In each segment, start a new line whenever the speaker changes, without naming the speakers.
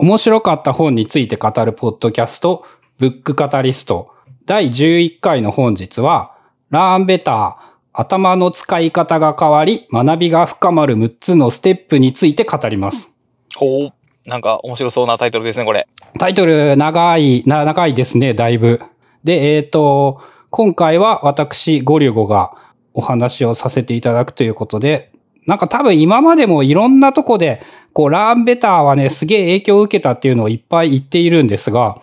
面白かった本について語るポッドキャスト、ブックカタリスト。第11回の本日は、ラーンベター、頭の使い方が変わり、学びが深まる6つのステップについて語ります。
ほう。なんか面白そうなタイトルですね、これ。
タイトル長い、な長いですね、だいぶ。で、えっ、と、今回は私、ゴリュゴがお話をさせていただくということで、なんか多分今までもいろんなとこで、こう、ラーンベターはね、すげえ影響を受けたっていうのをいっぱい言っているんですが、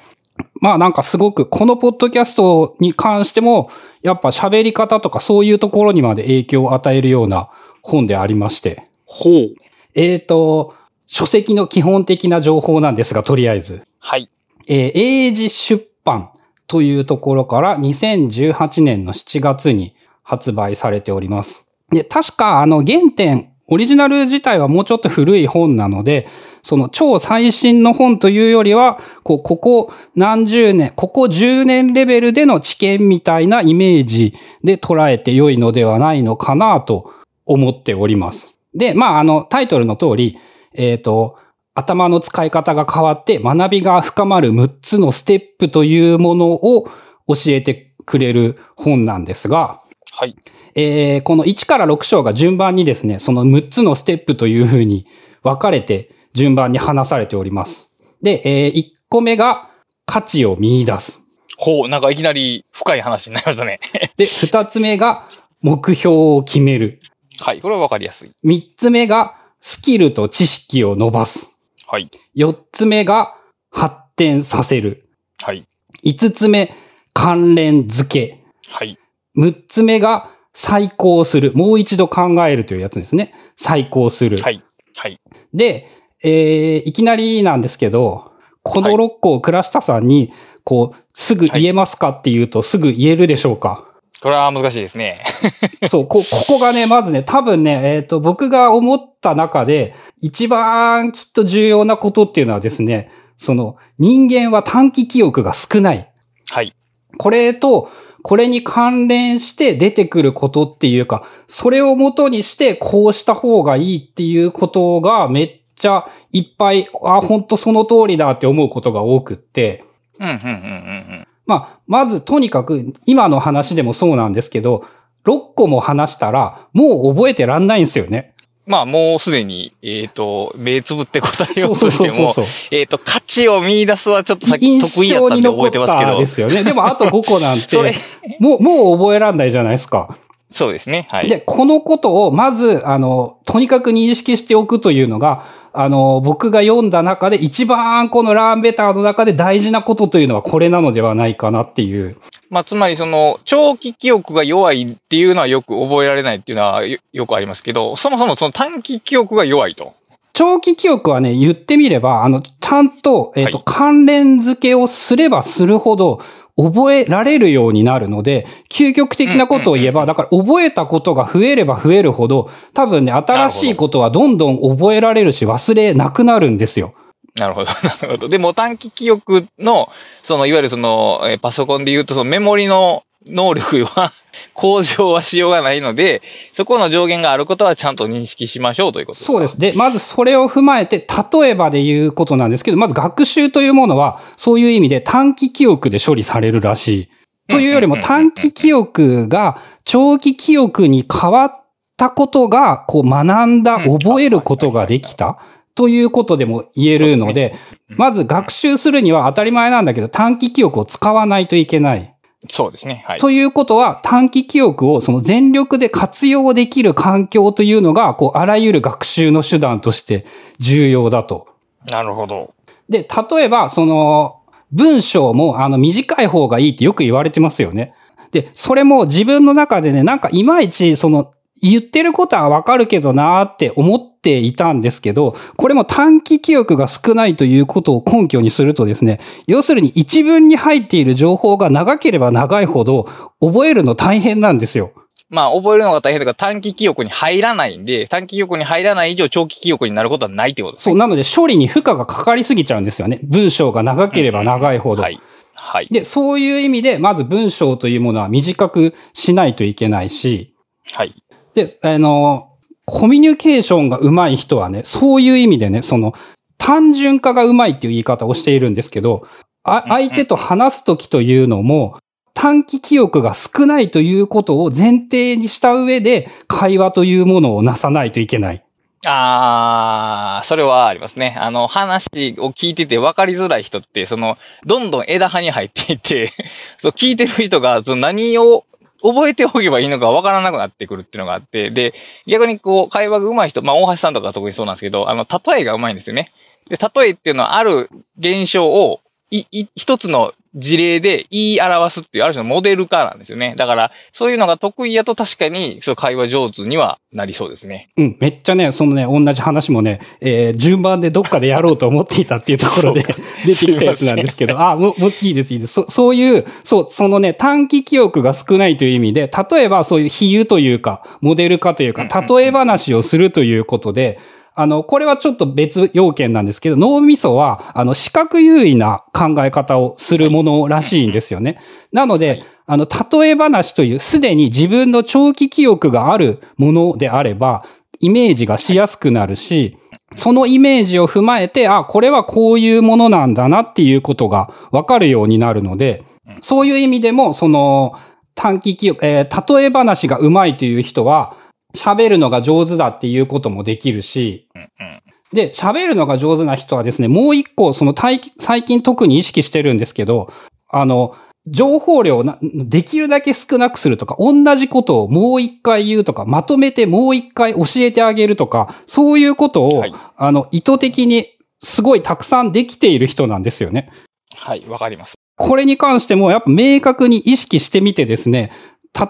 まあなんかすごく、このポッドキャストに関しても、やっぱ喋り方とかそういうところにまで影響を与えるような本でありまして。
ほう。
えっ、と、書籍の基本的な情報なんですが、とりあえず。
はい。
えー英字出版というところから2018年の7月に発売されております。で、確かあの原点、オリジナル自体はもうちょっと古い本なので、その超最新の本というよりは、こう、ここ何十年、ここ10年レベルでの知見みたいなイメージで捉えて良いのではないのかなと思っております。で、まあ、あの、タイトルの通り、えっ、と、頭の使い方が変わって学びが深まる6つのステップというものを教えてくれる本なんですが、
はい。
えーこの1から6章が順番にですね、その6つのステップというふうに分かれて順番に話されております。で、え1個目が価値を見出す。
ほう。なんかいきなり深い話になりましたね。
で、2つ目が目標を決める。
はい。これはわかりやすい。
3つ目がスキルと知識を伸ばす。
はい。
4つ目が発展させる。
はい。
5つ目、関連付け。
はい。
6つ目が再考する。もう一度考えるというやつですね。再考する。
はい。はい。
で、えー、いきなりなんですけど、この
はい
6個を倉下さんに、こう、すぐ言えますかっていうと、すぐ言えるでしょうか？
これは難しいですね。
そう、こ、ここがね、まずね、多分ね、えっ、と、僕が思った中で、一番きっと重要なことっていうのはですね、その、人間は短期記憶が少ない。
はい。
これと、これに関連して出てくることっていうか、それを元にしてこうした方がいいっていうことがめっちゃいっぱい、あ、本当その通りだって思うことが多くって、
うん、うん、うん、うんうん。
まあ、まずとにかく今の話でもそうなんですけど、6個も話したらもう覚えてらんないんですよね。
まあ、もうすでに、えっ、と、目つぶって答えよ
そう
としても。えっ、と、価値を見出すはちょっとさっき
印
得意やっ
象
たんで覚え
に残って
ますけど
たで、すよね。でもあと5個なん
それ
て、もう、もう覚えらんないじゃないですか。
そうですね。はい。
で、このことをまず、あの、とにかく認識しておくというのが、あの、僕が読んだ中で一番このラーンベターの中で大事なことというのはこれなのではないかなっていう。
まあ、つまりその、長期記憶が弱いっていうのはよく覚えられないっていうのはよよくありますけど、そもそもその短期記憶が弱いと。
長期記憶はね、言ってみれば、あの、ちゃんと、えっ、と、
は
関連付けをすればするほど、覚えられるようになるので、究極的なことを言えば、だから覚えたことが増えれば増えるほど、多分ね、新しいことはどんどん覚えられるし、忘れなくなるんですよ。
なるほど、なるほど。でも短期記憶の、その、いわゆるその、えーパソコンで言うと、そのメモリの能力は向上はしようがないので、そこの上限があることはちゃんと認識しましょうということですか？
そうです。で、まずそれを踏まえて、例えばで言うことなんですけど、まず学習というものは、そういう意味で短期記憶で処理されるらしい。というよりも短期記憶が長期記憶に変わったことが、こう学んだ、
うん
覚えることができた。ということでも言えるので、
うん
まず学習するには当たり前なんだけど、短期記憶を使わないといけない。
そうですね。はい。
ということは、短期記憶をその全力で活用できる環境というのが、こう、あらゆる学習の手段として重要だと。
なるほど。
で、例えば、その、文章も、あの、短い方がいいってよく言われてますよね。で、それも自分の中でね、なんかいまいち、その、言ってることはわかるけどなーって思っていたんですけど、これも短期記憶が少ないということを根拠にするとですね、要するに一文に入っている情報が長ければ長いほど覚えるの大変なんですよ。
まあ、覚えるのが大変だから短期記憶に入らないんで、短期記憶に入らない以上長期記憶になることはないってことです
そう、
ね。
なので処理に負荷がかかりすぎちゃうんですよね。文章が長ければ長いほど。
はい。はい。
で、そういう意味で、まず文章というものは短くしないといけないし、
はい。
で、あの、コミュニケーションが上手い人はね、そういう意味でね、その、単純化がうまいっていう言い方をしているんですけど、あ相手と話すときというのも、短期記憶が少ないということを前提にした上で、会話というものをなさないといけない。
ああ、それはありますね。あの、話を聞いてて分かりづらい人って、その、どんどん枝葉に入っていて そう、聞いてる人が、その何を覚えておけばいいのか分からなくなってくるっていうのがあって、で、逆にこう、会話が上手い人、まあ、大橋さんとか特にそうなんですけど、あの、例えが上手いんですよね。で、例えっていうのはある現象を、い、い、一つの事例で言い表すっていう、ある種のモデル化なんですよね。だから、そういうのが得意やと確かに、そう会話上手にはなりそうですね。
うん、めっちゃね、そのね、同じ話もね、えー、順番でどっかでやろうと思っていたっていうところで 出てきたやつなんですけど、あ、もう、もういいです、いいです。そそういう、そう、そのね、短期記憶が少ないという意味で、例えばそういう比喩というか、モデル化というか、例え話をするということで、あの、これはちょっと別要件なんですけど、脳みそは、あの、視覚優位な考え方をするものらしいんですよね。なので、あの、例え話という、すでに自分の長期記憶があるものであれば、イメージがしやすくなるし、そのイメージを踏まえて、あ、これはこういうものなんだなっていうことがわかるようになるので、そういう意味でも、その、短期記憶、えー、例え話がうまいという人は、喋るのが上手だっていうこともできるし、で、喋るのが上手な人はですね、もう一個、その最近特に意識してるんですけど、あの、情報量をできるだけ少なくするとか、同じことをもう一回言うとか、まとめてもう一回教えてあげるとか、そういうことを、はい、あの、意図的にすごいたくさんできている人なんですよね。
はい、わかります。
これに関しても、やっぱ明確に意識してみてですね、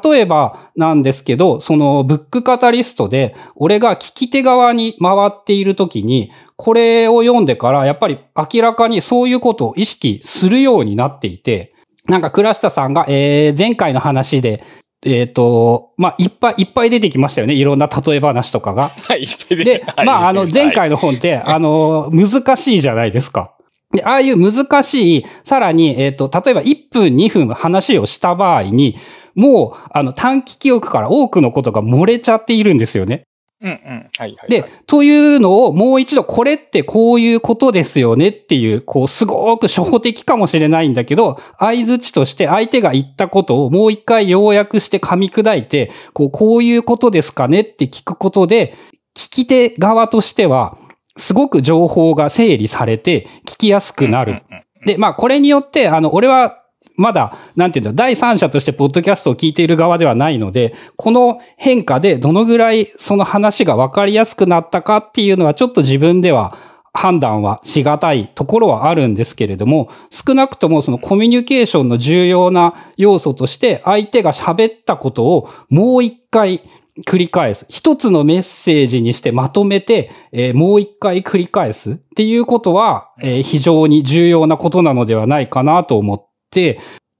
例えばなんですけど、そのブックカタリストで、俺が聞き手側に回っているときに、これを読んでからやっぱり明らかにそういうことを意識するようになっていて、なんか倉下さんが、えー、前回の話で、えっ、ー、と、まあ、いっぱいいっぱい出てきましたよね。いろんな例え話とかが。
はい、
で、まあ、あの、前回の本って、あの、難しいじゃないですか。で、ああいう難しい、さらに、えっ、ー、と、例えば1分2分話をした場合に、もう、あの、短期記憶から多くのことが漏れちゃっているんですよね。
うんうん。はいはい、はい、
で、というのをもう一度これってこういうことですよねっていう、こうすごく初歩的かもしれないんだけど、合図値として相手が言ったことをもう一回要約して噛み砕いて、こう、こういうことですかねって聞くことで、聞き手側としては、すごく情報が整理されて聞きやすくなる。で、まあこれによって、あの、俺はまだ、なんていうんだ、第三者としてポッドキャストを聞いている側ではないので、この変化でどのぐらいその話が分かりやすくなったかっていうのはちょっと自分では判断はしがたいところはあるんですけれども、少なくともそのコミュニケーションの重要な要素として相手が喋ったことをもう一回繰り返す。一つのメッセージにしてまとめて、えー、もう一回繰り返すっていうことは、えー、非常に重要なことなのではないかなと思っ、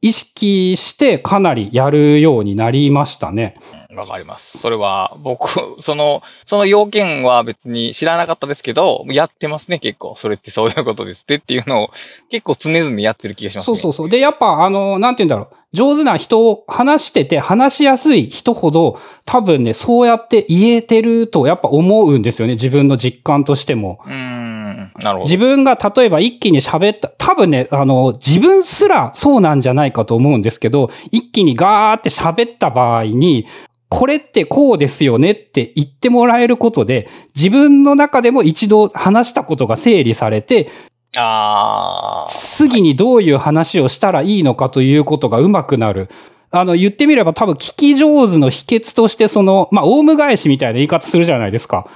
意識してかなりやるようになりましたね。
わかります。それは、僕、その、その要件は別に知らなかったですけど、やってますね、結構。それってそういうことですってっていうのを、結構常々やってる気がします、
ね、そうそうそう。で、やっぱ、あの、なんて言うんだろう。上手な人を話してて話しやすい人ほど多分ね、そうやって言えてるとやっぱ思うんですよね。自分の実感としても。
うん。なるほど。
自分が例えば一気に喋った、多分ね、あの、自分すらそうなんじゃないかと思うんですけど、一気にガーって喋った場合に、これってこうですよねって言ってもらえることで、自分の中でも一度話したことが整理されて、
あ
次にどういう話をしたらいいのかということがうまくなる。あの、言ってみれば多分聞き上手の秘訣としてその、まあ、オウム返しみたいな言い方するじゃないですか。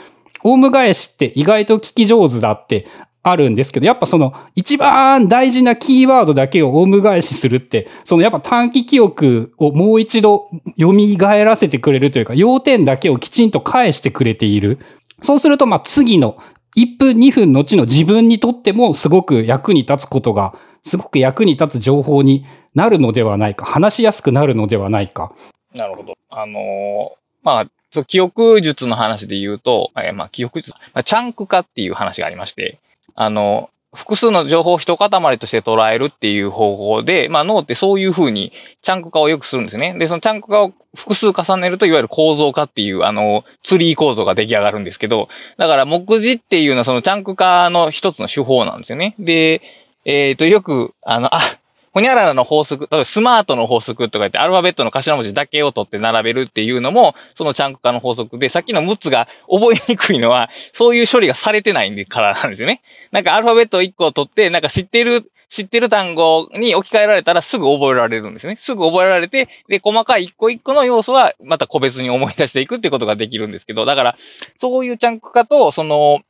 オウム返しって意外と聞き上手だってあるんですけど、やっぱその一番大事なキーワードだけをオウム返しするって、そのやっぱ短期記憶をもう一度蘇らせてくれるというか、要点だけをきちんと返してくれている。そうすると、まあ次の1分2分のちの自分にとってもすごく役に立つことが、すごく役に立つ情報になるのではないか、話しやすくなるのではないか。
なるほど。あのー、まあ、そう、記憶術の話で言うと、え、まあ、記憶術、まあ、チャンク化っていう話がありまして、あの、複数の情報を一塊として捉えるっていう方法で、まあ脳ってそういう風にチャンク化をよくするんですね。で、そのチャンク化を複数重ねるといわゆる構造化っていうあのツリー構造が出来上がるんですけど、だから目次っていうのはそのチャンク化の一つの手法なんですよね。で、えっ、と、よく、あの、あ、ほにゃららの法則、例えばスマートの法則とか言ってアルファベットの頭文字だけを取って並べるっていうのも、そのチャンク化の法則で、さっきの6つが覚えにくいのは、そういう処理がされてないんでからなんですよね。なんかアルファベット1個を取って、なんか知ってる、知ってる単語に置き換えられたらすぐ覚えられるんですね。すぐ覚えられて、で、細かい一個一個の要素はまた個別に思い出していくってことができるんですけど、だから、そういうチャンク化と、その、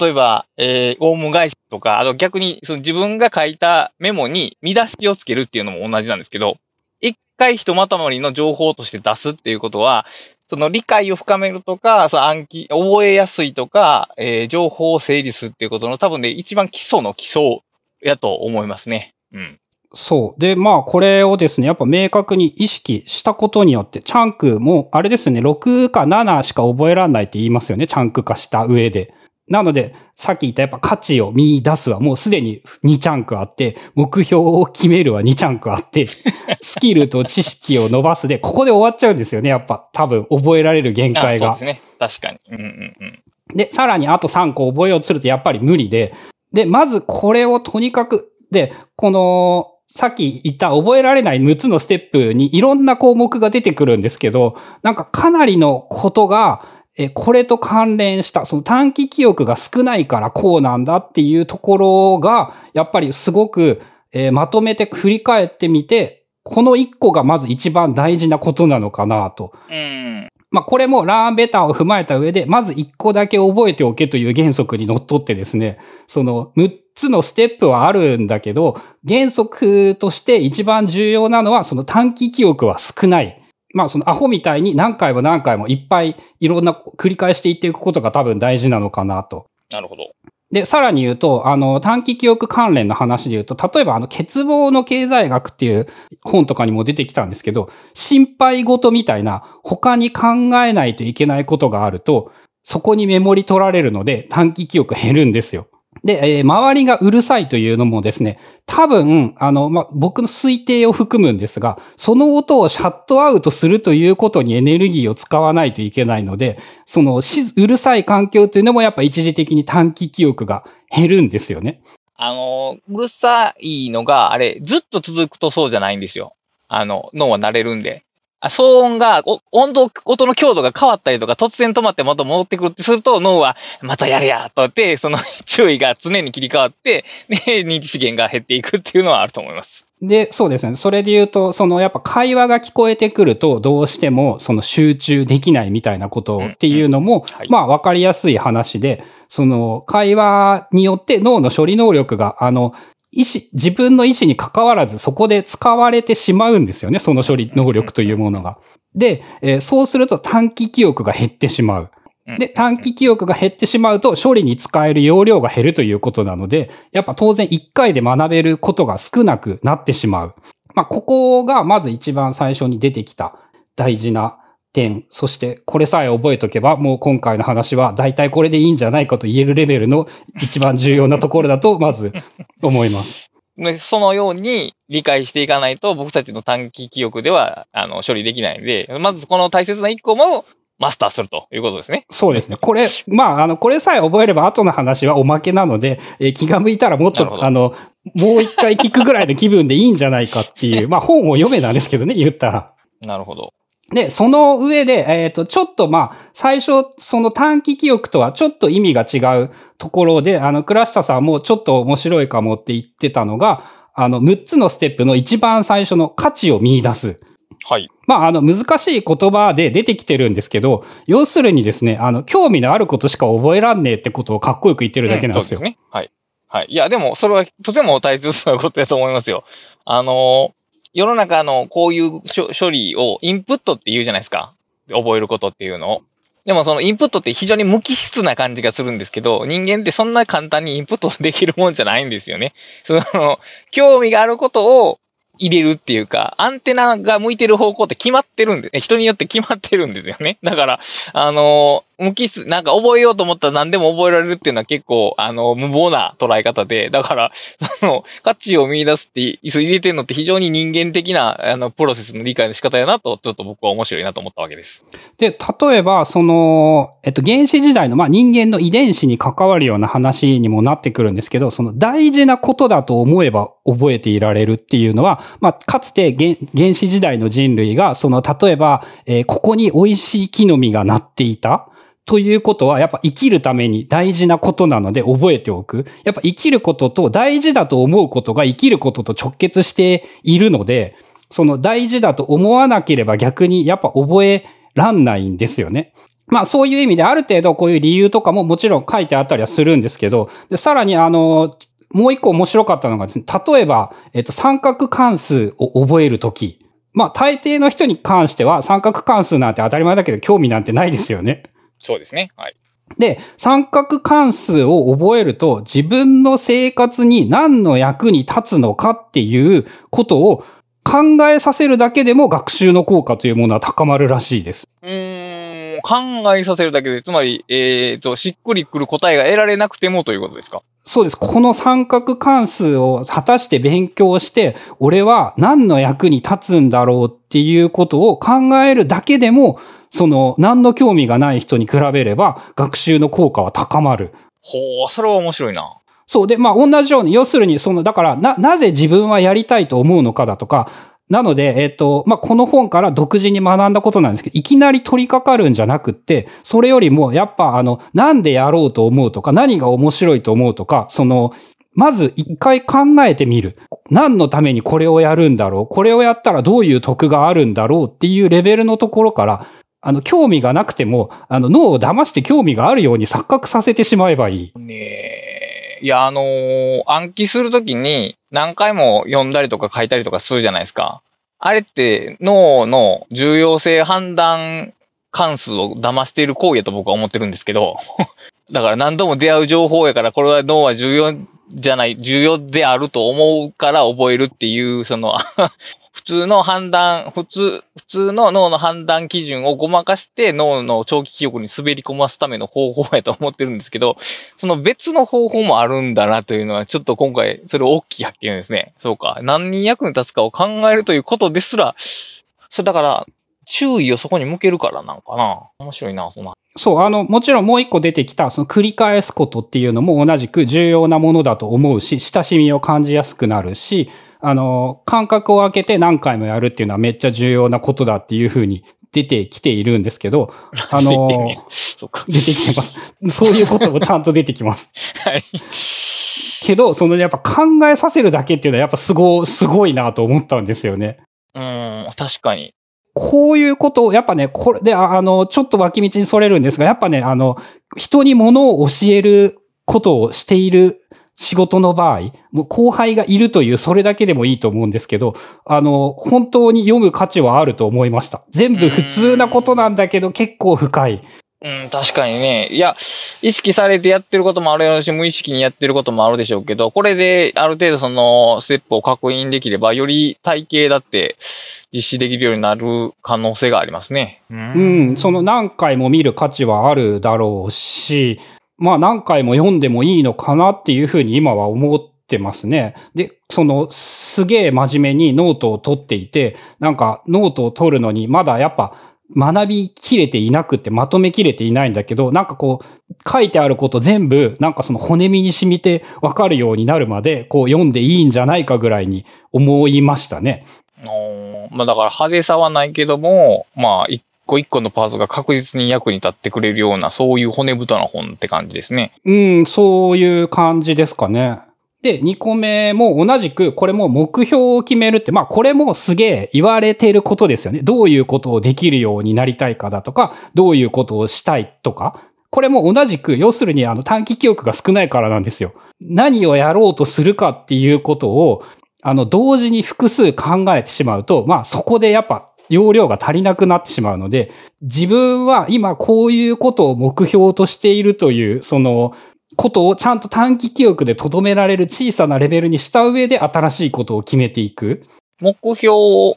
例えば、えー、オウム返しとか、あと逆にその自分が書いたメモに見出しをつけるっていうのも同じなんですけど、一回ひとまとまりの情報として出すっていうことは、その理解を深めるとか、その暗記、覚えやすいとか、えー、情報を整理するっていうことの多分ね、一番基礎の基礎やと思いますね。うん。
そう。で、まあ、これをですね、やっぱ明確に意識したことによって、チャンクも、あれですね、6か7しか覚えられないって言いますよね、チャンク化した上で。なので、さっき言ったやっぱ価値を見出すはもうすでに2チャンクあって、目標を決めるは2チャンクあって、スキルと知識を伸ばすで、ここで終わっちゃうんですよね。やっぱ多分覚えられる限界が。
そうですね。確かに。うんうん
うん。で、さらにあと3個覚えようとするとやっぱり無理で、で、まずこれをとにかく、で、この、さっき言った覚えられない6つのステップにいろんな項目が出てくるんですけど、なんかかなりのことが、え、これと関連した、その短期記憶が少ないからこうなんだっていうところが、やっぱりすごく、えー、まとめて振り返ってみて、この一個がまず一番大事なことなのかなと。
うん。
まあ、これもラーンベターを踏まえた上で、まず一個だけ覚えておけという原則にのっとってですね、その6つのステップはあるんだけど、原則として一番重要なのは、その短期記憶は少ない。まあそのアホみたいに何回も何回もいっぱいいろんな繰り返していっていくことが多分大事なのかなと。
なるほど。
で、さらに言うと、あの、短期記憶関連の話で言うと、例えばあの、欠乏の経済学っていう本とかにも出てきたんですけど、心配事みたいな他に考えないといけないことがあると、そこにメモリ取られるので短期記憶減るんですよ。で、えー、周りがうるさいというのもですね、多分、あの、まあ僕の推定を含むんですが、その音をシャットアウトするということにエネルギーを使わないといけないので、その、うるさい環境というのもやっぱ一時的に短期記憶が減るんですよね。
あの、うるさいのが、あれ、ずっと続くとそうじゃないんですよ。あの、脳は慣れるんで。騒音が、温度、音の強度が変わったりとか、突然止まってまた戻ってくるってすると、脳は、またやれや、とって、その注意が常に切り替わって、で、認知資源が減っていくっていうのはあると思います。
で、そうですね。それで言うと、そのやっぱ会話が聞こえてくると、どうしてもその集中できないみたいなことっていうのも、まあわかりやすい話で、その会話によって脳の処理能力が、あの、意思、自分の意思に関わらずそこで使われてしまうんですよね、その処理能力というものが。で、えー、そうすると短期記憶が減ってしまう。で、短期記憶が減ってしまうと処理に使える容量が減るということなので、やっぱ当然1回で学べることが少なくなってしまう。まあ、ここがまず一番最初に出てきた大事な点、そしてこれさえ覚えとけば、もう今回の話は大体これでいいんじゃないかと言えるレベルの一番重要なところだと、まず思います。
そのように理解していかないと僕たちの短期記憶ではあの処理できないんで、まずこの大切な一個もマスターするということですね。
そうですね。これ、まあ、あの、これさえ覚えれば後の話はおまけなので、えー、気が向いたらもっと、あの、もう一回聞くぐらいの気分でいいんじゃないかっていう、まあ本を読めなんですけどね、言ったら。
なるほど。
で、その上で、えっ、ー、と、ちょっとまあ、最初、その短期記憶とはちょっと意味が違うところで、あの、倉下さんもちょっと面白いかもって言ってたのが、あの、6つのステップの一番最初の価値を見出す。
はい。
まあ、あの、難しい言葉で出てきてるんですけど、要するにですね、あの、興味のあることしか覚えらんねえってことをかっこよく言ってるだけなんですよ。
うん、そうですね。はい。はい。いや、でも、それはとても大切なことだと思いますよ。あの世の中のこういう処理をインプットって言うじゃないですか。覚えることっていうのを。でもそのインプットって非常に無機質な感じがするんですけど、人間ってそんな簡単にインプットできるもんじゃないんですよね。その、興味があることを入れるっていうか、アンテナが向いてる方向って決まってるんで、人によって決まってるんですよね。だから、あの、無機質、なんか覚えようと思ったら何でも覚えられるっていうのは結構、あの、無謀な捉え方で、だから、その、価値を見出すって、入れてるのって非常に人間的な、あの、プロセスの理解の仕方やなと、ちょっと僕は面白いなと思ったわけです。
で、例えば、その、えっと、原始時代の、まあ、人間の遺伝子に関わるような話にもなってくるんですけど、その大事なことだと思えば覚えていられるっていうのは、まあ、かつて原始時代の人類が、その、例えば、えー、ここに美味しい木の実がなっていた。ということは、やっぱ生きるために大事なことなので覚えておく。やっぱ生きることと大事だと思うことが生きることと直結しているので、その大事だと思わなければ逆にやっぱ覚えらんないんですよね。まあそういう意味である程度こういう理由とかももちろん書いてあったりはするんですけど、でさらにあの、もう一個面白かったのがですね、例えば、えっと、三角関数を覚えるとき、まあ大抵の人に関しては三角関数なんて当たり前だけど興味なんてないですよね。
そうですね。はい。
で、三角関数を覚えると自分の生活に何の役に立つのかっていうことを考えさせるだけでも学習の効果というものは高まるらしいです。
うん、考えさせるだけで、つまり、えっ、ー、と、しっくりくる答えが得られなくてもということですか？
そうです。この三角関数を果たして勉強して、俺は何の役に立つんだろうっていうことを考えるだけでも、その、何の興味がない人に比べれば、学習の効果は高まる。
ほう、それは面白いな。
そう。で、まあ、同じように、要するに、その、だから、な、なぜ自分はやりたいと思うのかだとか、なので、えっ、と、まあ、この本から独自に学んだことなんですけど、いきなり取り掛かるんじゃなくって、それよりも、やっぱ、あの、なんでやろうと思うとか、何が面白いと思うとか、その、まず一回考えてみる。何のためにこれをやるんだろうこれをやったらどういう得があるんだろうっていうレベルのところから、あの、興味がなくても、あの、脳を騙して興味があるように錯覚させてしまえばいい。
ねえ。いや、あのー、暗記するときに何回も読んだりとか書いたりとかするじゃないですか。あれって脳の重要性判断関数を騙している行為やと僕は思ってるんですけど。だから何度も出会う情報やから、これは脳は重要じゃない、重要であると思うから覚えるっていう、その普通の判断、普通、普通の脳の判断基準をごまかして脳の長期記憶に滑り込ますための方法やと思ってるんですけど、その別の方法もあるんだなというのは、ちょっと今回、それ大きい発見ですね。そうか。何に役に立つかを考えるということですら、それだから、注意をそこに向けるからなんかな。面白いな、そんな。
そう、あの、もちろんもう一個出てきた、その繰り返すことっていうのも同じく重要なものだと思うし、親しみを感じやすくなるし、あの、間隔を空けて何回もやるっていうのはめっちゃ重要なことだっていうふうに出てきているんですけど、
あの、
出てきてます。そういうこともちゃんと出てきます。はい。けど、そのやっぱ考えさせるだけっていうのはやっぱすご、すごいなと思ったんですよね。
うん、確かに。
こういうことを、やっぱね、これで、あの、ちょっと脇道にそれるんですが、やっぱね、あの、人に物を教えることをしている仕事の場合、もう後輩がいるというそれだけでもいいと思うんですけど、あの、本当に読む価値はあると思いました。全部普通なことなんだけど結構深い。
うん、確かにね。いや、意識されてやってることもあるし、無意識にやってることもあるでしょうけど、これである程度そのステップを確認できれば、より体系だって実施できるようになる可能性がありますね。
うん、うん、その何回も見る価値はあるだろうし、まあ何回も読んでもいいのかなっていうふうに今は思ってますね。で、そのすげえ真面目にノートを取っていて、なんかノートを取るのにまだやっぱ学びきれていなくてまとめきれていないんだけど、なんかこう書いてあること全部なんかその骨身に染みてわかるようになるまでこう読んでいいんじゃないかぐらいに思いましたね。
まあだから派手さはないけども、まあ一個一個のパーツが確実に役に立ってくれるような、そういう骨太な本って感じですね。
うん、そういう感じですかね。で、2個目も同じく、これも目標を決めるって、まあこれもすげえ言われてることですよね。どういうことをできるようになりたいかだとか、どういうことをしたいとか。これも同じく、要するにあの短期記憶が少ないからなんですよ。何をやろうとするかっていうことを、あの、同時に複数考えてしまうと、まあそこでやっぱ容量が足りなくなってしまうので、自分は今こういうことを目標としているという、その、ことをちゃんと短期記憶で留められる小さなレベルにした上で新しいことを決めていく。
目標を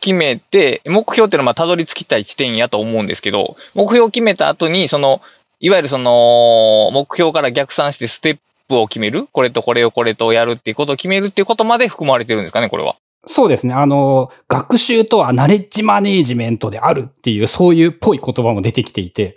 決めて、目標っていうのはまたどり着きたい地点やと思うんですけど、目標を決めた後に、その、いわゆるその、目標から逆算してステップを決めるこれとこれをこれとやるっていうことを決めるっていうことまで含まれてるんですかね、これは。
そうですね。あの、学習とはナレッジマネージメントであるっていう、そういうっぽい言葉も出てきていて。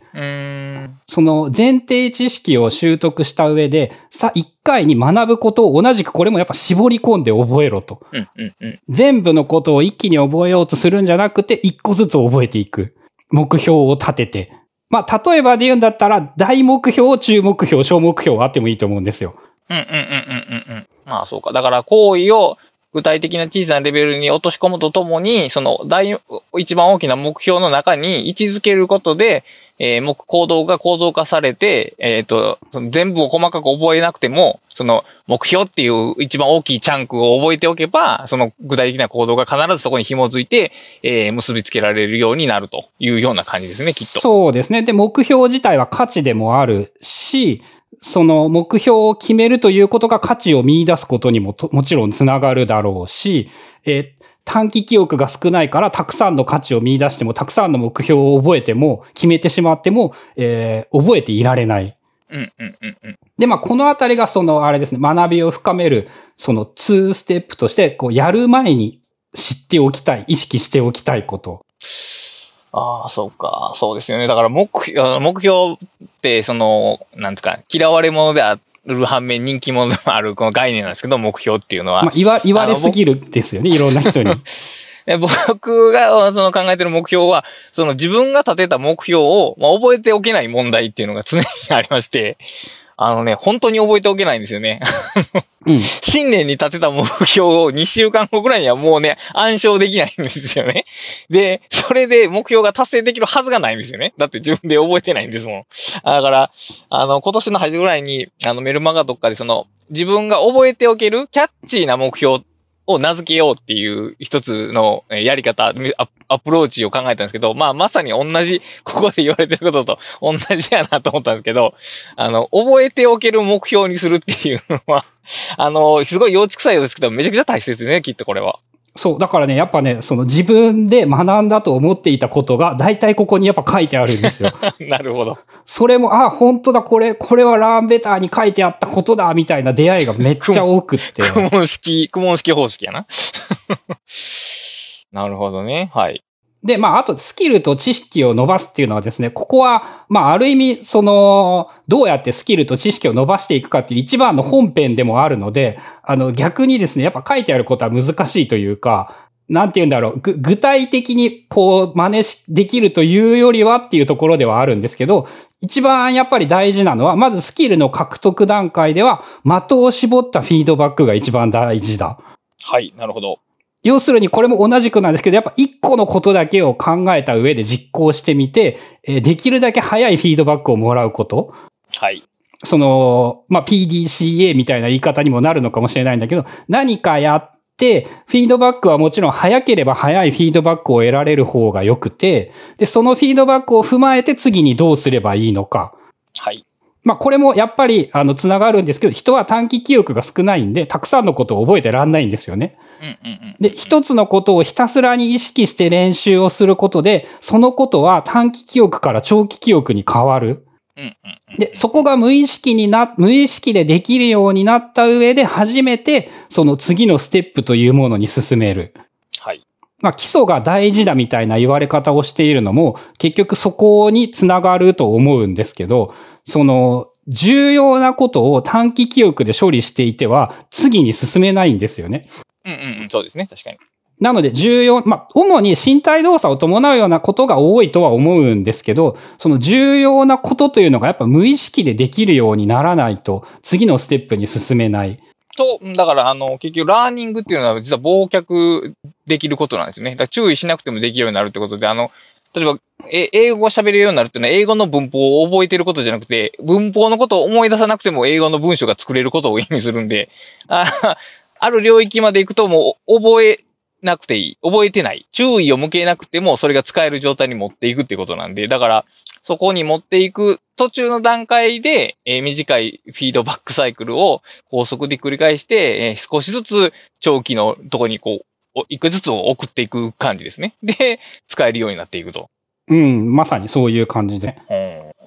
その前提知識を習得した上で、さ、一回に学ぶことを同じくこれもやっぱ絞り込んで覚えろと。
うん、うん、うん。
全部のことを一気に覚えようとするんじゃなくて、一個ずつ覚えていく。目標を立てて。まあ、例えばで言うんだったら、大目標、中目標、小目標があってもいいと思うんですよ。
うん、うん、うん、うん、うんうん。まあ、そうか。だから、行為を具体的な小さなレベルに落とし込むとともに、その大、一番大きな目標の中に位置づけることで、えー、目、行動が構造化されて、えっ、と、全部を細かく覚えなくても、その目標っていう一番大きいチャンクを覚えておけば、その具体的な行動が必ずそこに紐づいて、えー、結びつけられるようになるというような感じですね、きっと。
そうですね。で、目標自体は価値でもあるし、その目標を決めるということが価値を見出すことにもともちろんつながるだろうし、えー短期記憶が少ないからたくさんの価値を見出しても、たくさんの目標を覚えても、決めてしまっても、えー覚えていられない。
うん、うん、うん、うん。
で、まあ、このあたりがその、あれですね、学びを深める、その2ステップとして、こう、やる前に知っておきたい、意識しておきたいこと。
ああ、そうか。そうですよね。だから目標、目標って、その、なんですか、嫌われ者である反面人気者でもあるこの概念なんですけど、目標っていうのは。
まあ、言わ、言われすぎるですよね、いろんな人に。
で僕がその考えてる目標は、その自分が立てた目標を、まあ、覚えておけない問題っていうのが常にありまして、あのね、本当に覚えておけないんですよね。
うん。
新年に立てた目標を2週間後ぐらいにはもうね、暗唱できないんですよね。で、それで目標が達成できるはずがないんですよね。だって自分で覚えてないんですもん。だから、あの、今年の初めぐらいに、あの、メルマガとかでその、自分が覚えておけるキャッチーな目標を名付けようっていう一つのやり方、アアプローチを考えたんですけど、まあまさに同じ、ここで言われてることと同じやなと思ったんですけど、あの、覚えておける目標にするっていうのは、あの、すごい幼稚臭いようですけど、めちゃくちゃ大切ですね、きっとこれは。
そう。だからね、やっぱね、その自分で学んだと思っていたことが、大体ここにやっぱ書いてあるんですよ。
なるほど。
それも、あ、本当だ、これ、これはラーンベターに書いてあったことだ、みたいな出会いがめっちゃ多くって。
苦問式、苦問式方式やな。なるほどね。はい。
で、まあ、あと、スキルと知識を伸ばすっていうのはですね、ここは、まあ、ある意味、その、どうやってスキルと知識を伸ばしていくかっていう一番の本編でもあるので、あの、逆にですね、やっぱ書いてあることは難しいというか、なんて言うんだろう、具体的にこう、真似し、できるというよりはっていうところではあるんですけど、一番やっぱり大事なのは、まずスキルの獲得段階では、的を絞ったフィードバックが一番大事だ。
はい、なるほど。
要するにこれも同じくなんですけど、やっぱ一個のことだけを考えた上で実行してみて、えーできるだけ早いフィードバックをもらうこと。
はい。
その、まあ、PDCA みたいな言い方にもなるのかもしれないんだけど、何かやって、フィードバックはもちろん早ければ早いフィードバックを得られる方が良くて、で、そのフィードバックを踏まえて次にどうすればいいのか。
はい。
まあ、これもやっぱり、あの、つながるんですけど、人は短期記憶が少ないんで、たくさんのことを覚えてらんないんですよね。で、一つのことをひたすらに意識して練習をすることで、そのことは短期記憶から長期記憶に変わる。で、そこが無意識にな、無意識でできるようになった上で初めて、その次のステップというものに進める。
はい。
まあ、基礎が大事だみたいな言われ方をしているのも、結局そこにつながると思うんですけど、その、重要なことを短期記憶で処理していては、次に進めないんですよね。
うんうんうん。そうですね。確かに。
なので重要、まあ、主に身体動作を伴うようなことが多いとは思うんですけど、その重要なことというのがやっぱ無意識でできるようにならないと、次のステップに進めない。
と、だから、あの、結局、ラーニングっていうのは実は忘却できることなんですよね。だから注意しなくてもできるようになるってことで、あの、例えば、え英語が喋れるようになるっていうのは、英語の文法を覚えてることじゃなくて、文法のことを思い出さなくても英語の文章が作れることを意味するんで、あある領域まで行くともう覚えなくていい。覚えてない。注意を向けなくても、それが使える状態に持っていくってことなんで、だから、そこに持っていく途中の段階で、えー短いフィードバックサイクルを高速で繰り返して、えー少しずつ長期のとこにこう、お一個ずつを送っていく感じですね。で、使えるようになっていくと。
うん、まさにそういう感じで。
うん。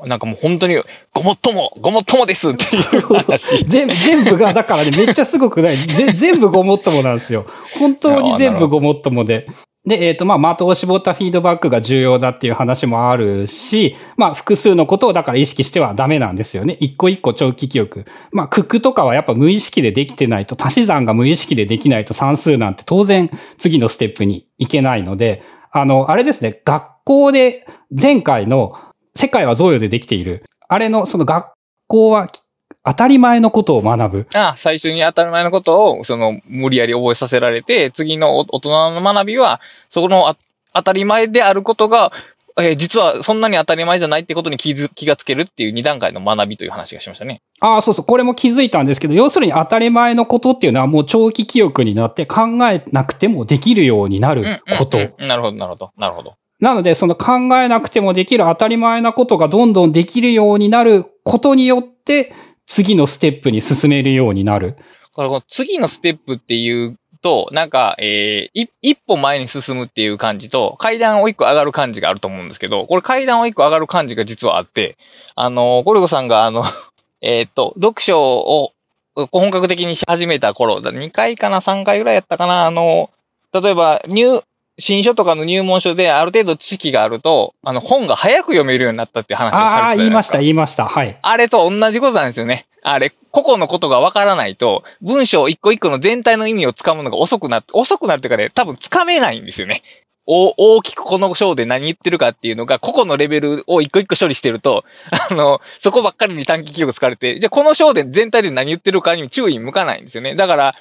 なんかもう本当に、ごもっとも、ごもっともですっていう話。
全部、全部が、だからね、めっちゃすごくない？ぜ全部ごもっともなんですよ。本当に全部ごもっともで。で、えっ、と、まあ、的を絞ったフィードバックが重要だっていう話もあるし、まあ、複数のことをだから意識してはダメなんですよね。一個一個長期記憶。まあ、クックとかはやっぱ無意識でできてないと、足し算が無意識でできないと算数なんて当然次のステップに行けないので、あの、あれですね、学校で前回の世界は贈与でできている。あれのその学校は当たり前のことを学ぶ。
あ最初に当たり前のことを、その、無理やり覚えさせられて、次のお大人の学びは、そこのあ当たり前であることが、えー実はそんなに当たり前じゃないってことに気づ気がつけるっていう二段階の学びという話がしましたね。
ああ、そうそう。これも気づいたんですけど、要するに当たり前のことっていうのはもう長期記憶になって考えなくてもできるようにな
うん
ること。
なるほど、なるほど、なるほど。
なので、その考えなくてもできる当たり前なことがどんどんできるようになることによって、次のステップに進めるようになる。
だからこの次のステップっていうと、なんか、えー、一歩前に進むっていう感じと、階段を一個上がる感じがあると思うんですけど、これ階段を一個上がる感じが実はあって、あの、ゴルゴさんがあの、えっと、読書を本格的にし始めた頃、2回かな、3回ぐらいやったかな、あの、例えば、入、新書とかの入門書である程度知識があると、あの、本が早く読めるようになったっていう話をされてた
ああ。言いました、言いました。はい。
あれと同じことなんですよね。あれ、個々のことがわからないと、文章一個一個の全体の意味をつかむのが遅くなって、遅くなるっていうかね、多分つかめないんですよね。お大きくこの章で何言ってるかっていうのが、個々のレベルを一個一個処理してると、あの、そこばっかりに短期記憶使われて、じゃあこの章で全体で何言ってるかに注意向かないんですよね。だから、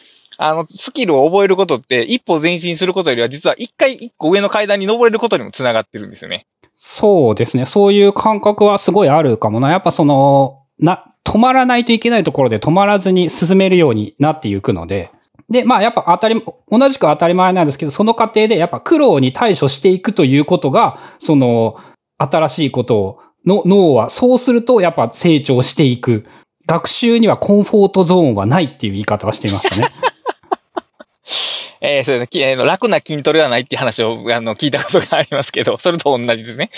あの、スキルを覚えることって、一歩前進することよりは、実は一回一個上の階段に登れることにもつながってるんですよね。
そうですね。そういう感覚はすごいあるかもな。やっぱその、な、止まらないといけないところで止まらずに進めるようになっていくので。で、まあやっぱ当たり、同じく当たり前なんですけど、その過程でやっぱ苦労に対処していくということが、その、新しいことを、の脳はそうするとやっぱ成長していく。学習にはコンフォートゾーンはないっていう言い方はしていましたね。
えー、そうね、きあの楽な筋トレはないっていう話を、あの、聞いたことがありますけど、それと同じですね。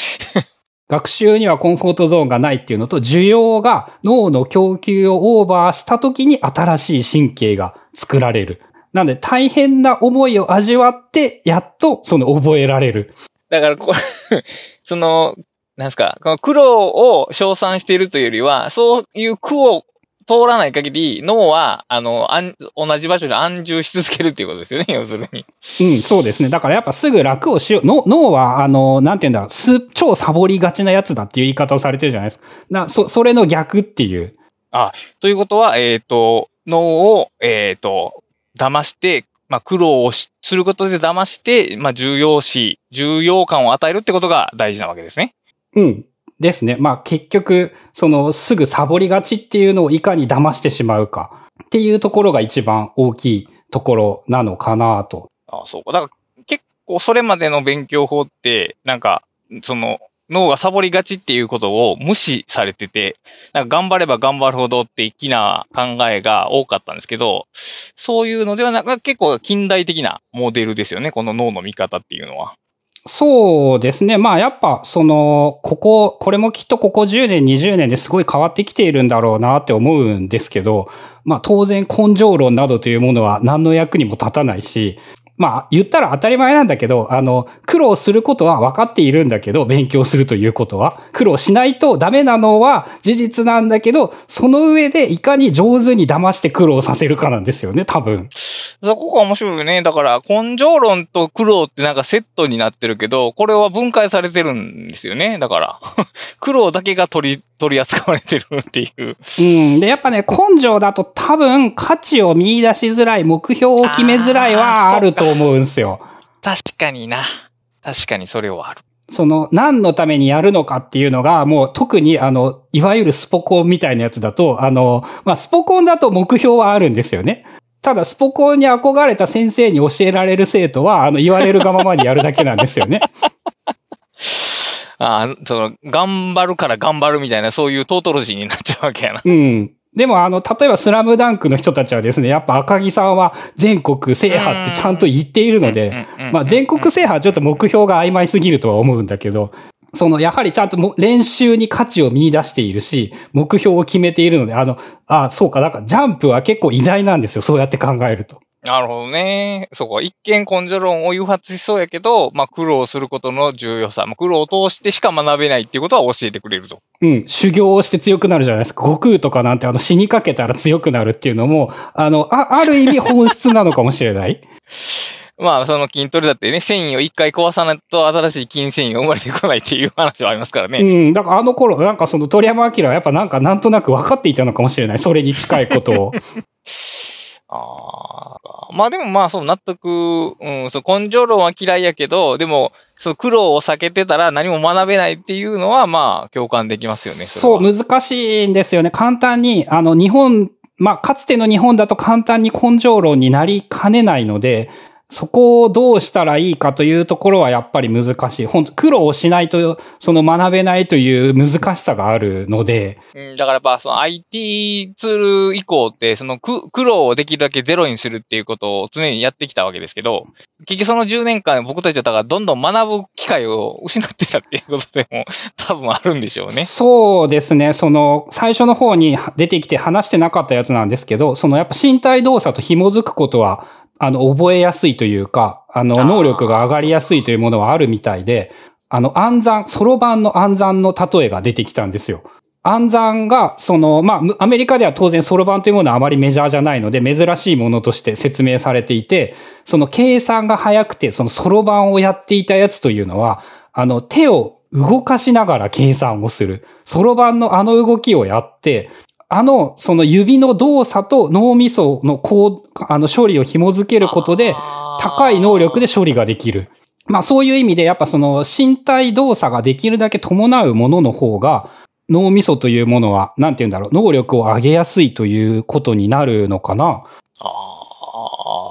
学習にはコンフォートゾーンがないっていうのと、需要が脳の供給をオーバーした時に新しい神経が作られる。なので大変な思いを味わって、やっとその覚えられる。
だからこ、その、なんですか、この苦労を称賛しているというよりは、そういう苦を通らない限り、脳は、あの、安同じ場所で安住し続けるっていうことですよね、要するに。
うん、そうですね。だからやっぱすぐ楽をしよう。の脳は、あの、なんて言うんだろう、す、超サボりがちなやつだっていう言い方をされてるじゃないですか。な、そ、それの逆っていう。
ということは、えっ、と、脳を、えっ、と、騙して、まあ、苦労をしすることで騙して、まあ、重要視、重要感を与えるってことが大事なわけですね。
うん。ですね。まあ結局、そのすぐサボりがちっていうのをいかに騙してしまうかっていうところが一番大きいところなのかなと。
ああ、そうか。だから結構それまでの勉強法って、なんか、その、脳がサボりがちっていうことを無視されてて、なんか頑張れば頑張るほどって粋な考えが多かったんですけど、そういうのではなく、結構近代的なモデルですよね、この脳の見方っていうのは。
そうですね。まあやっぱその、ここ、これもきっとここ10年、20年ですごい変わってきているんだろうなって思うんですけど、まあ当然根性論などというものは何の役にも立たないし、まあ言ったら当たり前なんだけど、あの、苦労することは分かっているんだけど、勉強するということは、苦労しないとダメなのは事実なんだけど、その上でいかに上手に騙して苦労させるかなんですよね、多分。
そこが面白いよね。だから、根性論と苦労ってなんかセットになってるけど、これは分解されてるんですよね。だから、苦労だけが取り、取り扱われてるっていう。
うん。で、やっぱね、根性だと多分価値を見出しづらい、目標を決めづらいはあると思うんですよ。
確かにな。確かにそれはある。
その、何のためにやるのかっていうのが、もう特に、あの、いわゆるスポコンみたいなやつだと、あの、まあ、スポコンだと目標はあるんですよね。ただ、スポコンに憧れた先生に教えられる生徒は、あの、言われるがままにやるだけなんですよね。
あ あ、その、頑張るから頑張るみたいな、そういうトートロジーになっちゃうわけやな。
うん。でも、あの、例えばスラムダンクの人たちはですね、やっぱ赤木さんは全国制覇ってちゃんと言っているので、まあ全国制覇はちょっと目標が曖昧すぎるとは思うんだけど、その、やはりちゃんとも練習に価値を見出しているし、目標を決めているので、あの、あ、そうか、だからジャンプは結構偉大なんですよ。そうやって考えると。
なるほどね。そこは一見根性論を誘発しそうやけど、まあ苦労することの重要さ、まあ、苦労を通してしか学べないっていうことは教えてくれると。
うん、修行をして強くなるじゃないですか。悟空とかなんてあの死にかけたら強くなるっていうのも、あの、あ、ある意味本質なのかもしれない。
まあ、その筋トレだってね、繊維を一回壊さないと新しい筋繊維が生まれてこないっていう話はありますからね。
うん。だからあの頃、なんかその鳥山明はやっぱなんかなんとなく分かっていたのかもしれない。それに近いことを。
ああ。まあでもまあ、そう納得、うん、そう根性論は嫌いやけど、でも、そう苦労を避けてたら何も学べないっていうのは、まあ、共感できますよね。
そう、難しいんですよね。簡単に、あの、日本、まあ、かつての日本だと簡単に根性論になりかねないので、そこをどうしたらいいかというところはやっぱり難しい。本当苦労しないと、その学べないという難しさがあるので。
うん、だからやっぱその IT ツール以降って、その苦労をできるだけゼロにするっていうことを常にやってきたわけですけど、結局その10年間僕たちはだからどんどん学ぶ機会を失ってたっていうことでも 多分あるんでしょうね。
そうですね。その最初の方に出てきて話してなかったやつなんですけど、そのやっぱ身体動作と紐づくことはあの、覚えやすいというか、あの、能力が上がりやすいというものはあるみたいで、あの、暗算、そろばんの暗算の例えが出てきたんですよ。暗算が、その、まあ、アメリカでは当然そろばんというものはあまりメジャーじゃないので、珍しいものとして説明されていて、その計算が早くて、そのそろばんをやっていたやつというのは、あの、手を動かしながら計算をする。そろばんのあの動きをやって、あの、その指の動作と脳みそのこう、あの処理を紐づけることで、高い能力で処理ができる。まあそういう意味で、やっぱその身体動作ができるだけ伴うものの方が、脳みそというものは、なんて言うんだろう、能力を上げやすいということになるのかな。
あ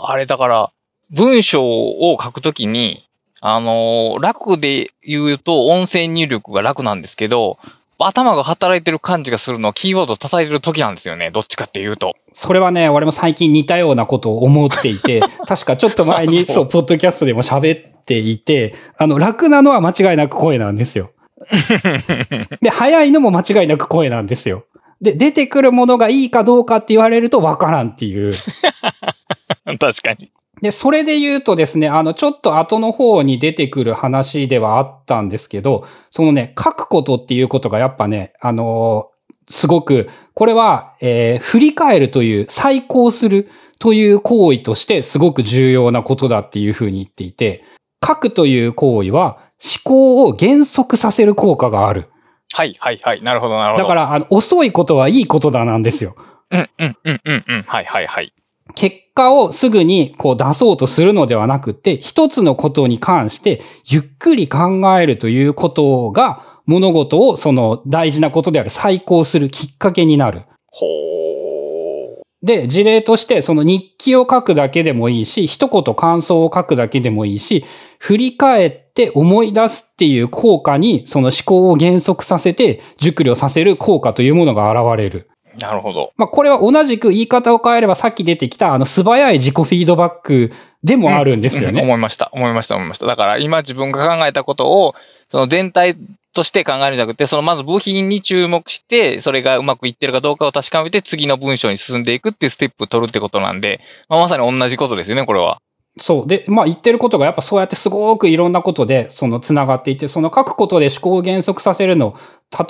あ、あれだから、文章を書くときに、あのー、楽で言うと音声入力が楽なんですけど、頭が働いてる感じがするのはキーボードを叩いてる時なんですよね。どっちかっていうと。
それはね、俺も最近似たようなことを思っていて、確かちょっと前にそう、ポッドキャストでも喋っていて、あの、楽なのは間違いなく声なんですよ。で、早いのも間違いなく声なんですよ。で、出てくるものがいいかどうかって言われるとわからんっていう。
確かに。
で、それで言うとですね、あの、ちょっと後の方に出てくる話ではあったんですけど、そのね、書くことっていうことがやっぱね、あのー、すごく、これは、えー、振り返るという、再考するという行為としてすごく重要なことだっていうふうに言っていて、書くという行為は思考を減速させる効果がある。
はいはいはい。なるほどなるほど。
だから、あの、遅いことはいいことだなんですよ。
うんうんうんうんうん。はいはいはい。
結果をすぐにこう出そうとするのではなくて、一つのことに関してゆっくり考えるということが物事をその大事なことである再考するきっかけになる。
ほ
ー。で、事例としてその日記を書くだけでもいいし、一言感想を書くだけでもいいし、振り返って思い出すっていう効果にその思考を減速させて熟慮させる効果というものが現れる。
なるほど。
まあ、これは同じく言い方を変えればさっき出てきたあの素早い自己フィードバックでもあるんですよね。
うんうん、思いました。思いました、思いました。だから今自分が考えたことを、その全体として考えるんじゃなくて、そのまず部品に注目して、それがうまくいってるかどうかを確かめて、次の文章に進んでいくっていうステップを取るってことなんで、まあ、まさに同じことですよね、これは。
そう。で、まあ言ってることがやっぱそうやってすごくいろんなことで、その繋がっていて、その書くことで思考を減速させるの、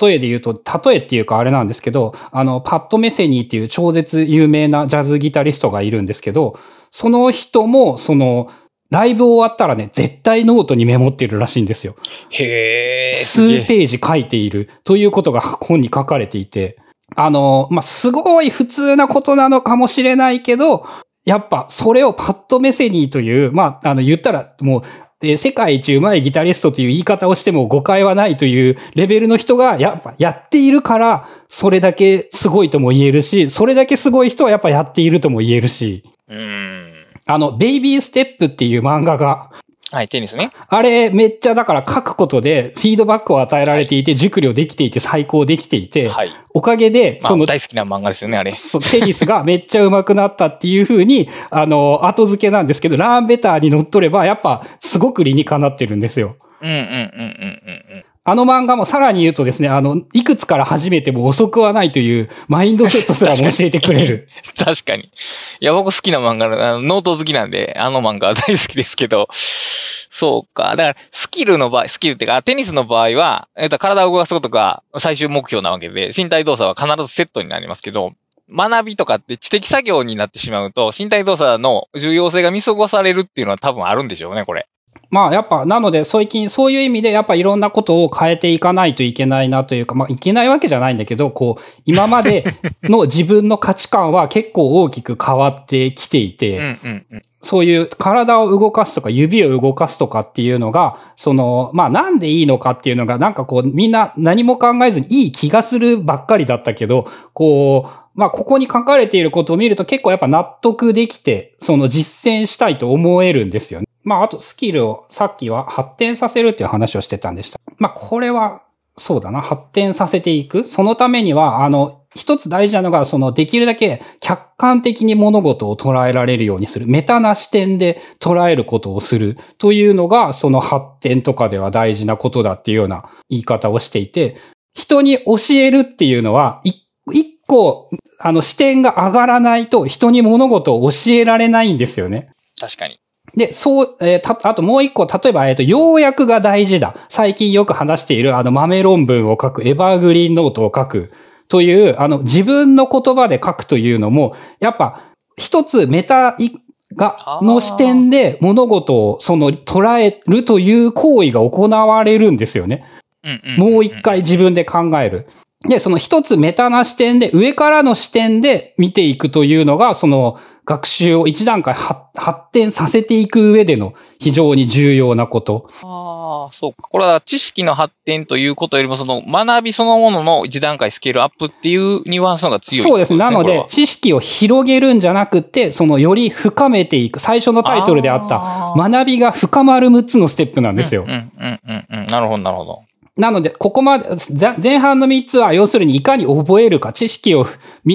例えで言うと、例えっていうかあれなんですけど、あの、パット・メセニーっていう超絶有名なジャズギタリストがいるんですけど、その人も、その、ライブ終わったらね、絶対ノートにメモってるらしいんですよ。
へー。
数ページ書いているということが本に書かれていて、あの、まあ、すごい普通なことなのかもしれないけど、やっぱそれをパッドメセニーという、まあ、あの言ったらもう、で、世界一うまいギタリストという言い方をしても誤解はないというレベルの人がやっぱやっているから、それだけすごいとも言えるし、それだけすごい人はやっぱやっているとも言えるし。
うん。
あの、ベイビーステップっていう漫画が
はい、テニスね。
あれ、めっちゃだから書くことで、フィードバックを与えられていて、熟慮できていて、最高できていて、
はい。
おかげで、
まあ、
その、
大好きな漫画ですよね、あれ。
そうテニスがめっちゃ上手くなったっていう風に、あの、後付けなんですけど、ラーンベターに乗っ取れば、やっぱ、すごく理にかなってるんですよ。
うんうんうんうんうんうん。
あの漫画もさらに言うとですね、あの、いくつから始めても遅くはないというマインドセットすらも教えてくれる。
確かに。いや、僕好きな漫画の、あのノート好きなんで、あの漫画は大好きですけど、そうか。だから、スキルの場合、スキルっていうか、テニスの場合は、えっと、体を動かすことが最終目標なわけで、身体動作は必ずセットになりますけど、学びとかって知的作業になってしまうと、身体動作の重要性が見過ごされるっていうのは多分あるんでしょうね、これ。
まあやっぱ、なので、最近、そういう意味で、やっぱいろんなことを変えていかないといけないなというか、まあいけないわけじゃないんだけど、こう、今までの自分の価値観は結構大きく変わってきていて。そういう体を動かすとか指を動かすとかっていうのが、その、まあなんでいいのかっていうのが、なんかこうみんな何も考えずにいい気がするばっかりだったけど、こう、まあここに書かれていることを見ると結構やっぱ納得できて、その実践したいと思えるんですよね。まああとスキルをさっきは発展させるっていう話をしてたんでした。まあこれは、そうだな、発展させていく。そのためには、あの、一つ大事なのが、その、できるだけ客観的に物事を捉えられるようにする。メタな視点で捉えることをする。というのが、その発展とかでは大事なことだっていうような言い方をしていて、人に教えるっていうのは、一個、あの、視点が上がらないと人に物事を教えられないんですよね。
確かに。
で、そう、えーた、あともう一個、例えば、えっ、と、要約が大事だ。最近よく話している、あの、豆論文を書く、エバーグリーンノートを書く、という、あの、自分の言葉で書くというのも、やっぱ、一つメタいがの視点で物事を、その、捉えるという行為が行われるんですよね。
うんうんんん
もう一。回自分で考える。で、その一つメタな視点で、上からの視点で見ていくというのが、その学習を一段階発発展させていく上での非常に重要なこと。
ああ、そうか。これは知識の発展ということよりも、その学びそのものの一段階スケールアップっていうニュアンスの方が強い、
そうですね。なので知識を広げるんじゃなくて、そのより深めていく。最初のタイトルであった、学びが深まる6つのステップなんですよ。
うんうんうんうんうん。なるほど、なるほど。
なので、ここまで、前半の3つは、要するにいかに覚えるか、知識を、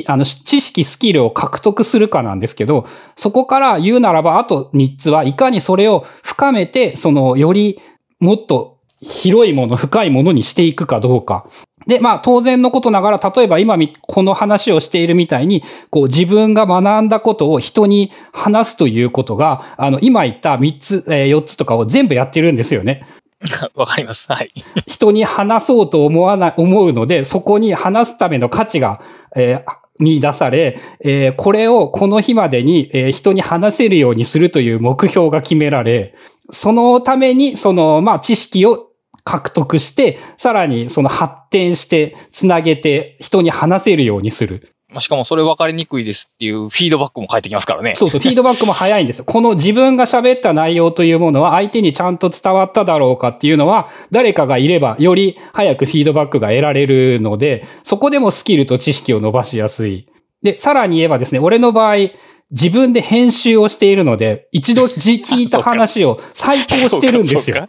あの、知識、スキルを獲得するかなんですけど、そこから言うならば、あと3つはいかにそれを深めて、その、より、もっと広いもの、深いものにしていくかどうか。で、まあ当然のことながら、例えば今この話をしているみたいに、こう自分が学んだことを人に話すということが、あの、今言った3つ、えー4つとかを全部やってるんですよね。
わかります。はい。
人に話そうと思わない、思うので、そこに話すための価値が、えー見出され、えーこれをこの日までに、えー人に話せるようにするという目標が決められ、そのために、その、まあ、知識を獲得して、さらにその発展して、つなげて、人に話せるようにする。
しかもそれ分かりにくいですっていうフィードバックも返ってきますからね。
そうそう、フィードバックも早いんですよ。この自分が喋った内容というものは相手にちゃんと伝わっただろうかっていうのは、誰かがいればより早くフィードバックが得られるので、そこでもスキルと知識を伸ばしやすい。で、さらに言えばですね、俺の場合、自分で編集をしているので、一度じ聞いた話を 再考してるんですよ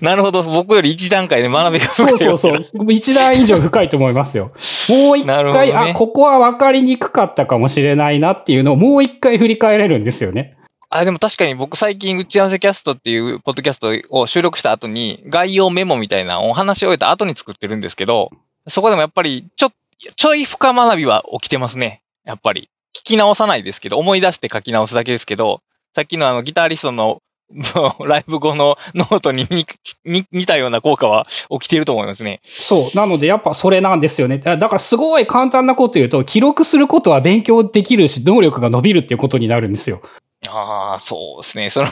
なるほど。僕より一段階で学びが深い
そうそうそう。一段以上深いと思いますよ。もう一回、
ね
あ、ここは分かりにくかったかもしれないなっていうのをもう一回振り返れるんですよね。
あ、でも確かに僕最近打ち合わせキャストっていうポッドキャストを収録した後に概要メモみたいなのを話し終えた後に作ってるんですけど、そこでもやっぱりちょ、ちょい深学びは起きてますね。やっぱり。聞き直さないですけど、思い出して書き直すだけですけど、さっきのあのギタリストの ライブ後のノートににに似たような効果は起きていると思いますね。
そう。なので、やっぱそれなんですよね。だからすごい簡単なこと言うと、記録することは勉強できるし、能力が伸びるっていうことになるんですよ。
ああ、そうですね。その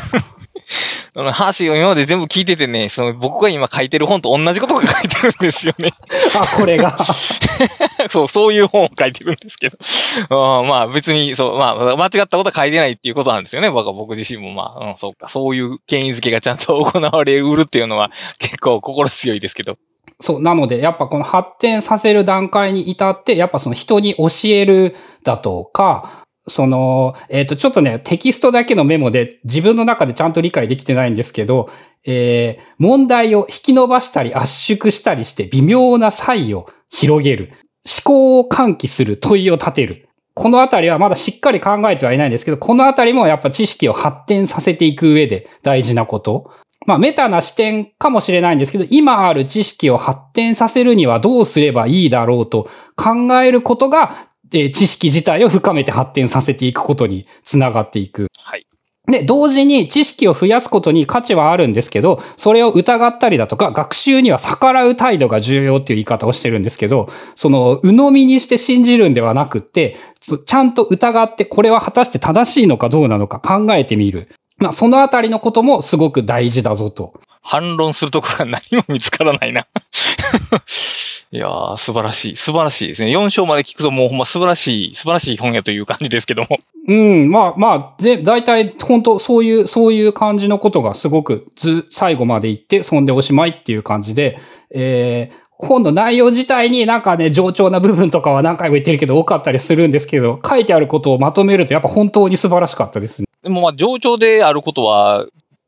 その話を今まで全部聞いててね、その僕が今書いてる本と同じことが書いてるんですよね。
あ、これが。
そう、そういう本を書いてるんですけど。あーまあ別に、そう、まあ間違ったことは書いてないっていうことなんですよね。僕は僕自身もまあ、うん、そうか。そういう権威づけがちゃんと行われうるっていうのは結構心強いですけど。
そう。なので、やっぱこの発展させる段階に至って、やっぱその人に教えるだとか、その、えっ、と、ちょっとね、テキストだけのメモで自分の中でちゃんと理解できてないんですけど、えー、問題を引き伸ばしたり圧縮したりして微妙な差異を広げる。思考を喚起する問いを立てる。このあたりはまだしっかり考えてはいないんですけど、このあたりもやっぱ知識を発展させていく上で大事なこと。まあ、メタな視点かもしれないんですけど、今ある知識を発展させるにはどうすればいいだろうと考えることが、知識自体を深めて発展させていくことにつながっていく。
はい。
で、同時に知識を増やすことに価値はあるんですけど、それを疑ったりだとか、学習には逆らう態度が重要っていう言い方をしてるんですけど、その、鵜呑みにして信じるんではなくって、ちゃんと疑ってこれは果たして正しいのかどうなのか考えてみる。まあ、そのあたりのこともすごく大事だぞと。
反論するところは何も見つからないな いやー、素晴らしい。素晴らしいですね。4章まで聞くともうほんま素晴らしい、素晴らしい本やという感じですけども。
うん、まあまあ、ぜ、大体、本当そういう、そういう感じのことがすごくず、最後まで言って、そんでおしまいっていう感じで、えー、本の内容自体になんかね、冗長な部分とかは何回も言ってるけど多かったりするんですけど、書いてあることをまとめるとやっぱ本当に素晴らしかったですね。
でもまあ、冗長であることは、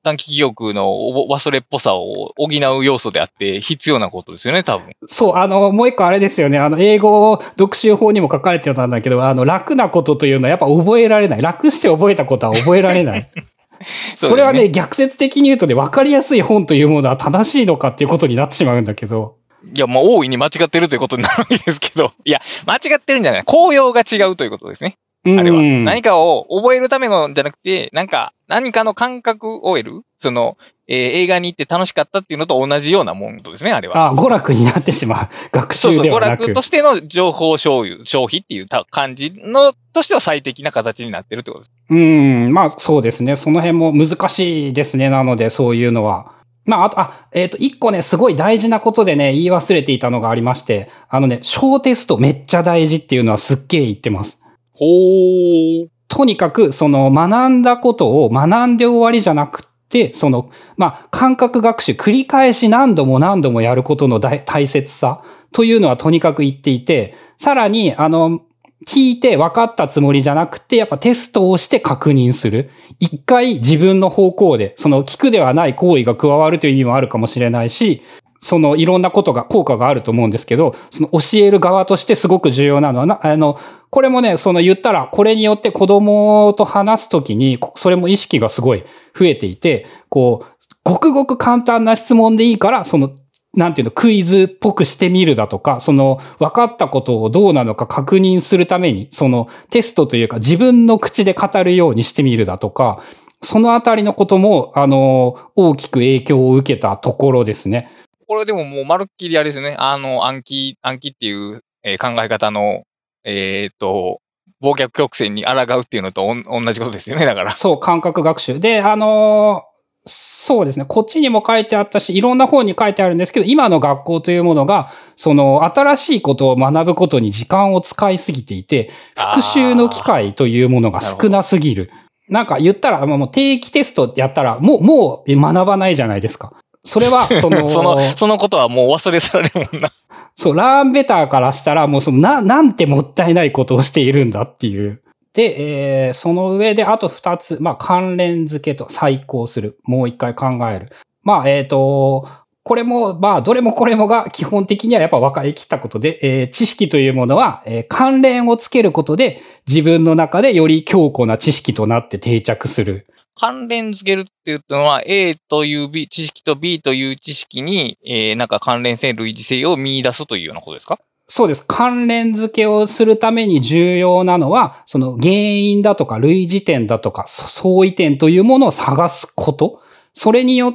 短期記憶の忘れっぽさを補う要素であって必要なことですよね、多分。
そう、あの、もう一個あれですよね。あの、英語読習法にも書かれてたんだけど、あの、楽なことというのはやっぱ覚えられない。楽して覚えたことは覚えられない。それはね、逆説的に言うとね、分かりやすい本というものは正しいのかっていうことになってしまうんだけど。
いや、もう大いに間違ってるということになるわけですけど。いや、間違ってるんじゃない。紅葉が違うということですね。あれは。何かを覚えるためのじゃなくて、なんか、何かの感覚を得る？その、えー、映画に行って楽しかったっていうのと同じようなもんですね、あれは。
ああ、娯楽になってしまう。学習ではなく
そうそう、娯楽としての情報消費消費っていう感じの、としては最適な形になってるってことです。
うん、まあそうですね。その辺も難しいですね。なので、そういうのは。まあ、あと、あ、えっ、ー、と、一個ね、すごい大事なことでね、言い忘れていたのがありまして、あのね、小テストめっちゃ大事っていうのはすっげえ言ってます。
ほー。
とにかく、その学んだことを学んで終わりじゃなくて、その、まあ、感覚学習、繰り返し何度も何度もやることの大切さというのはとにかく言っていて、さらに、あの、聞いて分かったつもりじゃなくて、やっぱテストをして確認する。一回自分の方向で、その聞くではない行為が加わるという意味もあるかもしれないし、そのいろんなことが、効果があると思うんですけど、その教える側としてすごく重要なのはな、あの、これもね、その言ったら、これによって子供と話すときに、それも意識がすごい増えていて、こう、ごくごく簡単な質問でいいから、その、なんていうの、クイズっぽくしてみるだとか、その、分かったことをどうなのか確認するために、その、テストというか自分の口で語るようにしてみるだとか、そのあたりのことも、あの、大きく影響を受けたところですね。
これでももうまるっきりあれですね。あの、暗記、暗記っていう、えー、考え方の、えー、っと、忘却曲線に抗うっていうのと同じことですよね、だから。
そう、感覚学習。で、あのーそうですね。こっちにも書いてあったし、いろんな本に書いてあるんですけど、今の学校というものが、その、新しいことを学ぶことに時間を使いすぎていて、復習の機会というものが少なすぎる。なんか言ったら、もう定期テストやったら、もう、もう学ばないじゃないですか。それは、その、
その、そのことはもう忘れ去られるもんな。
そう、ラーンベターからしたら、もうその、な、なんてもったいないことをしているんだっていう。で、えー、その上で、あと二つ、まあ、関連付けと再考する。もう一回考える。まあ、えっ、ー、と、これも、まあ、どれもこれもが基本的にはやっぱ分かりきったことで、えー、知識というものは、えー、関連をつけることで、自分の中でより強固な知識となって定着する。
関連付けるっていうのは A という B 知識と B という知識に、えー、なんか関連性、類似性を見出すというようなことですか？
そうです。関連付けをするために重要なのは、その原因だとか類似点だとか相違点というものを探すこと。それによっ、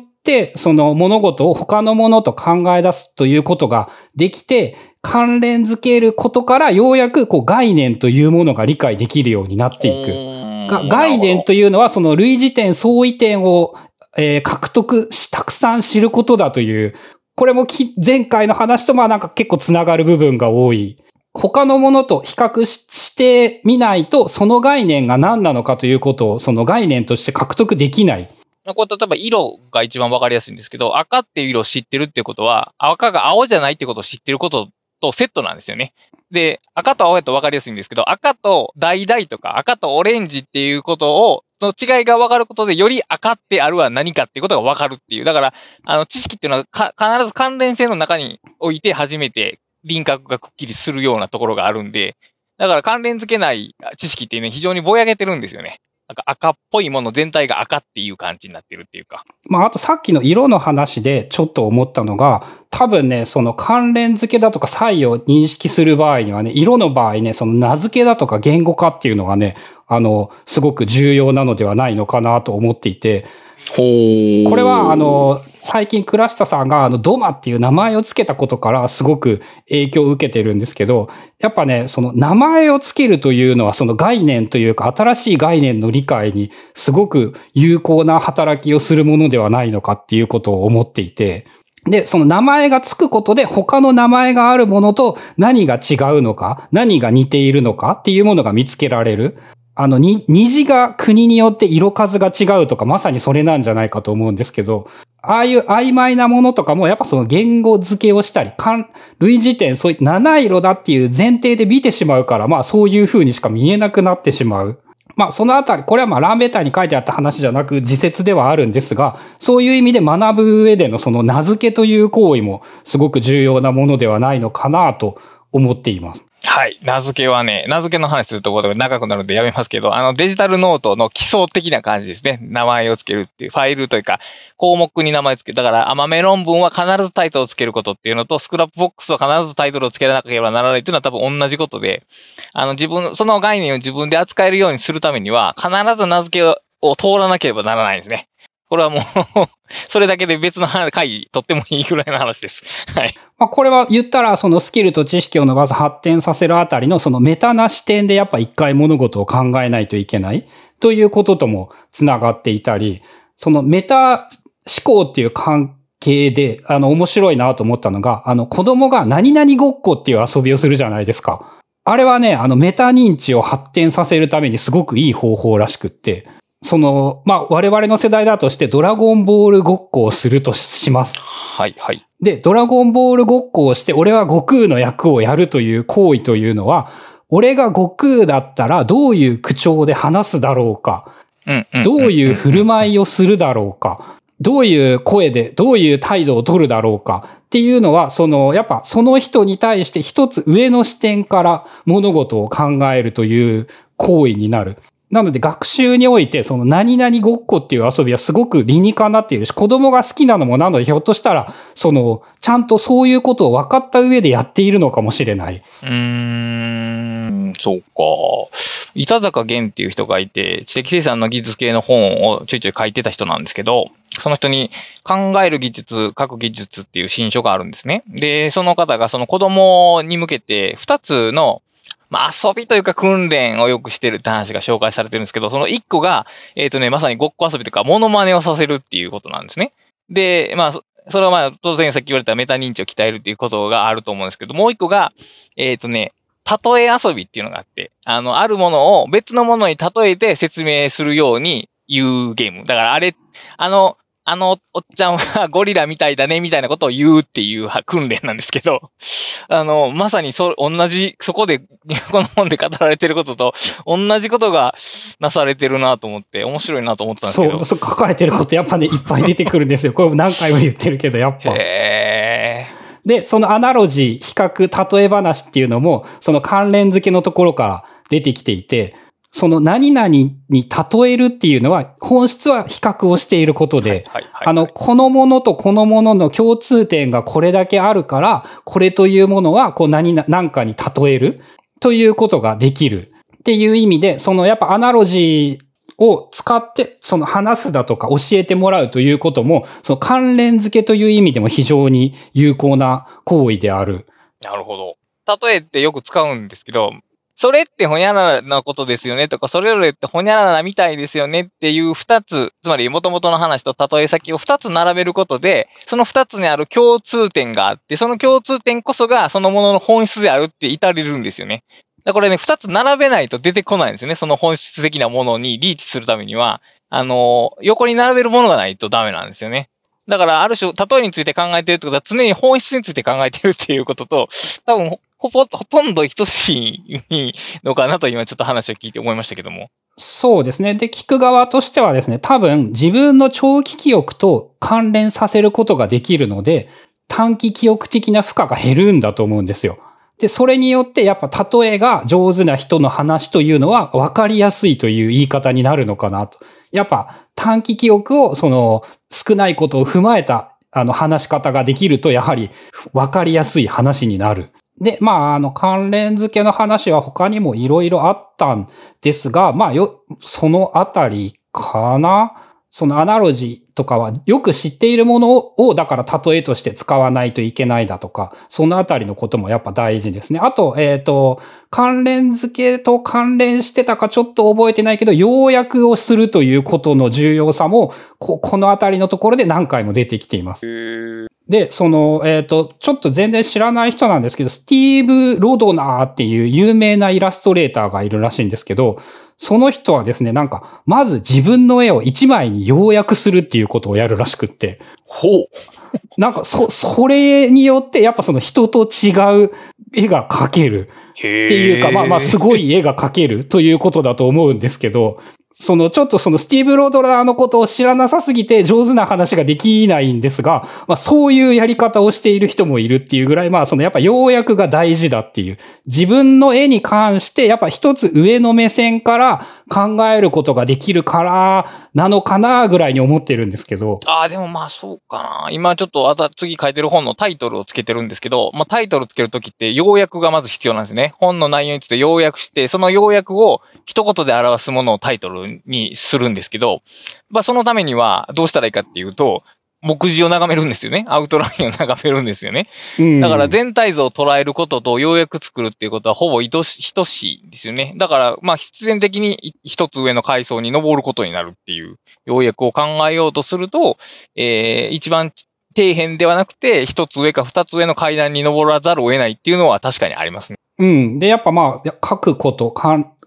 その物事を他のものと考え出すということができて、関連付けることからようやくこう概念というものが理解できるようになっていく。が概念というのはその類似点、相違点を、えー、獲得し、たくさん知ることだという、これも前回の話とまあなんか結構つながる部分が多い。他のものと比較してみないと、その概念が何なのかということを、その概念として獲得できない。
これ例えば色が一番わかりやすいんですけど、赤っていう色を知ってるってことは、赤が青じゃないってことを知ってることとセットなんですよね。で、赤と青やと分かりやすいんですけど、赤と橙とか赤とオレンジっていうことを、その違いが分かることで、より赤ってあるは何かっていうことが分かるっていう。だから、あの、知識っていうのは必ず関連性の中において初めて輪郭がくっきりするようなところがあるんで、だから関連付けない知識っていうのは非常にぼやけてるんですよね。なんか赤っぽいもの全体が赤っていう感じになってるっていうか。
まあ、あとさっきの色の話でちょっと思ったのが、多分ね、その関連付けだとか差異を認識する場合にはね、色の場合ね、その名付けだとか言語化っていうのがね、あの、すごく重要なのではないのかなと思っていて、これは、あの、最近倉下さんがあのドマっていう名前を付けたことからすごく影響を受けてるんですけど、やっぱね、その名前を付けるというのはその概念というか新しい概念の理解にすごく有効な働きをするものではないのかっていうことを思っていて、で、その名前が付くことで他の名前があるものと何が違うのか、何が似ているのかっていうものが見つけられる。あの、に、虹が国によって色数が違うとか、まさにそれなんじゃないかと思うんですけど、ああいう曖昧なものとかも、やっぱその言語付けをしたり、類似点、そういった七色だっていう前提で見てしまうから、まあそういう風にしか見えなくなってしまう。まあそのあたり、これはまあランベーターに書いてあった話じゃなく自説ではあるんですが、そういう意味で学ぶ上でのその名付けという行為もすごく重要なものではないのかなと思っています。
はい。名付けはね、名付けの話するところが長くなるのでやめますけど、あのデジタルノートの基礎的な感じですね。名前を付けるっていう、ファイルというか、項目に名前を付ける。だから、豆論文は必ずタイトルを付けることっていうのと、スクラップボックスは必ずタイトルを付けなければならないっていうのは多分同じことで、あの自分、その概念を自分で扱えるようにするためには、必ず名付けを通らなければならないんですね。これはもう それだけで別の会議取ってもいいぐらいの話です。はい。
まあ、これは言ったら、そのスキルと知識を伸ばす発展させるあたりの、そのメタな視点でやっぱ一回物事を考えないといけないということともつながっていたり、そのメタ思考っていう関係で、あの、面白いなと思ったのが、あの、子供が何々ごっこっていう遊びをするじゃないですか。あれはね、あの、メタ認知を発展させるためにすごくいい方法らしくって、その、まあ、我々の世代だとしてドラゴンボールごっこをするとします。
はい、はい。
で、ドラゴンボールごっこをして、俺は悟空の役をやるという行為というのは、俺が悟空だったらどういう口調で話すだろうか。どういう振る舞いをするだろうか。どういう声で、どういう態度を取るだろうかっていうのは、その、やっぱその人に対して一つ上の視点から物事を考えるという行為になる。なので学習において、その何々ごっこっていう遊びはすごく理にかなっているし、子供が好きなのもなので、ひょっとしたら、その、ちゃんとそういうことを分かった上でやっているのかもしれない。
うーん、そうか。板坂源っていう人がいて、知的生産の技術系の本をちょいちょい書いてた人なんですけど、その人に考える技術、書く技術っていう新書があるんですね。で、その方がその子供に向けて2つのまあ、遊びというか訓練をよくしてるって話が紹介されてるんですけど、その一個が、えっ、ー、とね、まさにごっこ遊びというか、モノマネをさせるっていうことなんですね。で、まあ、それはまあ、当然さっき言われたメタ認知を鍛えるっていうことがあると思うんですけど、もう一個が、えっ、ー、とね、例え遊びっていうのがあって、あの、あるものを別のものに例えて説明するように言うゲーム。だからあれ、あの、あのおっちゃんはゴリラみたいだねみたいなことを言うっていう訓練なんですけど、あの、まさにそ、同じ、そこで、この本で語られてることと、同じことがなされてるなと思って、面白いなと思ったんですけど。
そう、そう書かれてることやっぱね、いっぱい出てくるんですよ。これ何回も言ってるけど、やっぱ。
へ
で、そのアナロジー、比較、例え話っていうのも、その関連付けのところから出てきていて、その何々に例えるっていうのは、本質は比較をしていることで、あの、このものとこのものの共通点がこれだけあるから、これというものは、こう何、何かに例えるということができるっていう意味で、そのやっぱアナロジーを使って、その話すだとか教えてもらうということも、その関連付けという意味でも非常に有効な行為である。
なるほど。例えってよく使うんですけど、それってほにゃららなことですよねとか、それぞれってほにゃららみたいですよねっていう二つ、つまり元々の話と例え先を二つ並べることで、その二つにある共通点があって、その共通点こそがそのものの本質であるって至れるんですよね。だこれね、二つ並べないと出てこないんですよね。その本質的なものにリーチするためには、あの、横に並べるものがないとダメなんですよね。だから、ある種、例えについて考えてるってことは、常に本質について考えてるっていうことと、多分、ほぼ、ほとんど等しいのかなと今ちょっと話を聞いて思いましたけども。
そうですね。で、聞く側としてはですね、多分自分の長期記憶と関連させることができるので、短期記憶的な負荷が減るんだと思うんですよ。で、それによってやっぱ例えが上手な人の話というのは分かりやすいという言い方になるのかなと。やっぱ短期記憶をその少ないことを踏まえたあの話し方ができるとやはり分かりやすい話になる。で、まあ、あの、関連付けの話は他にもいろいろあったんですが、まあ、よ、そのあたりかな？そのアナロジーとかはよく知っているものを、だから例えとして使わないといけないだとか、そのあたりのこともやっぱ大事ですね。あと、えっ、ー、と、関連付けと関連してたかちょっと覚えてないけど、要約をするということの重要さも、ここのあたりのところで何回も出てきています。で、その、えっ、ー、と、ちょっと全然知らない人なんですけど、スティーブ・ロドナーっていう有名なイラストレーターがいるらしいんですけど、その人はですね、なんか、まず自分の絵を一枚に要約するっていうことをやるらしくって。
ほう。
なんか、そ、それによって、やっぱその人と違う絵が描ける。っていうか、まあまあ、すごい絵が描けるということだと思うんですけど、その、ちょっとそのスティーブ・ロードラーのことを知らなさすぎて上手な話ができないんですが、まあそういうやり方をしている人もいるっていうぐらい、まあそのやっぱ要約が大事だっていう。自分の絵に関してやっぱ一つ上の目線から考えることができるからなのかなぐらいに思ってるんですけど。
ああ、でもまあそうかな。今ちょっとあた次書いてる本のタイトルをつけてるんですけど、まあタイトルつけるときって要約がまず必要なんですね。本の内容について要約して、その要約を一言で表すものをタイトルにするんですけど、まあそのためにはどうしたらいいかっていうと、目次を眺めるんですよね。アウトラインを眺めるんですよね。だから全体像を捉えることとようやく作るっていうことはほぼ等しいですよね。だから、まあ必然的に一つ上の階層に登ることになるっていう要約を考えようとすると、えー、一番底辺ではなくて、一つ上か二つ上の階段に登らざるを得ないっていうのは確かにありますね。
うん。で、やっぱまあ、書くこと、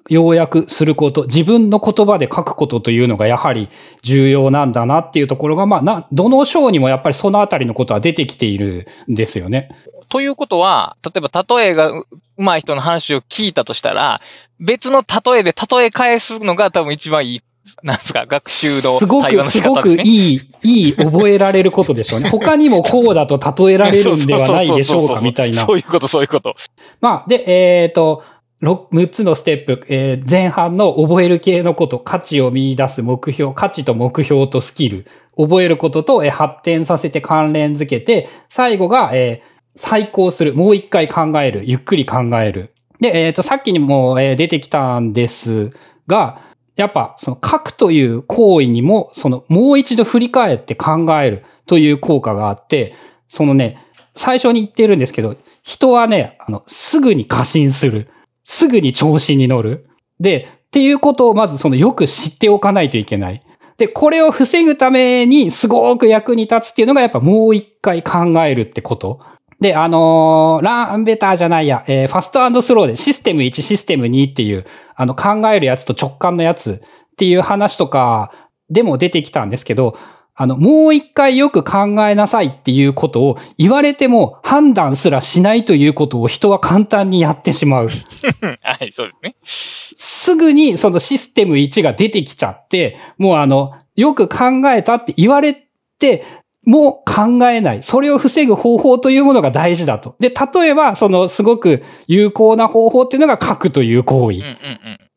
要約すること、自分の言葉で書くことというのがやはり重要なんだなっていうところが、まあ、な、どの章にもやっぱりそのあたりのことは出てきているんですよね。
ということは、例えば例えが上手い人の話を聞いたとしたら、別の例えで例え返すのが多分一番いいなんですか、学習の
対話の仕方です、ね、すごく、すごくいい、いい覚えられることでしょうね。他にもこうだと例えられるんではないでしょうか、みたいな。
そういうこと、そういうこと。
まあ、で、えっ、ー、と、6つのステップ、えー、前半の覚える系のこと、価値を見出す目標、価値と目標とスキル、覚えることと、えー、発展させて関連づけて、最後が、えー、再考する、もう一回考える、ゆっくり考える。で、えっ、ー、と、さっきにも、えー、出てきたんですが、やっぱ、その書くという行為にも、その、もう一度振り返って考えるという効果があって、そのね、最初に言ってるんですけど、人はね、あの、すぐに過信する。すぐに調子に乗る。で、っていうことをまずそのよく知っておかないといけない。で、これを防ぐためにすごく役に立つっていうのがやっぱもう一回考えるってこと。で、あのー、ランベターじゃないや、えー、ファストスローでシステム1、システム2っていう、あの考えるやつと直感のやつっていう話とかでも出てきたんですけど、あの、もう一回よく考えなさいっていうことを言われても判断すらしないということを人は簡単にやってしまう。
はい、そうですね。
すぐにそのシステム1が出てきちゃって、もうあの、よく考えたって言われて、もう考えない。それを防ぐ方法というものが大事だと。で、例えば、そのすごく有効な方法っていうのが書くという行為。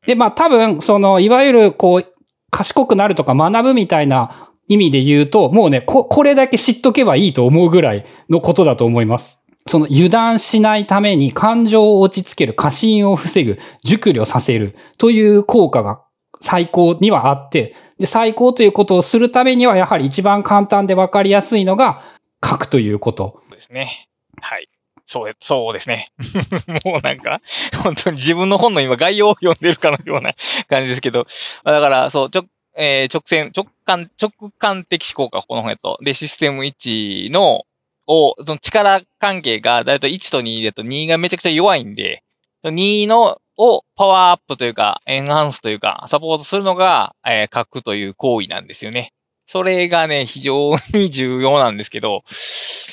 で、まあ多分、その、いわゆるこう、賢くなるとか学ぶみたいな意味で言うと、もうね、こ、これだけ知っとけばいいと思うぐらいのことだと思います。その油断しないために感情を落ち着ける、過信を防ぐ、熟慮させるという効果が最高にはあって、で、最高ということをするためにはやはり一番簡単でわかりやすいのが書くということ。
ですね。はい。そう、そうですね。もうなんか、本当に自分の本の今概要を読んでるかのような感じですけど、だから、そう、ちょ、えー、直線、直感、直感的思考か、この本やと。で、システム1の、を、その力関係が、だいたい1と2だと2がめちゃくちゃ弱いんで、2の、をパワーアップというか、エンハンスというか、サポートするのが、えー、書くという行為なんですよね。それがね、非常に重要なんですけど、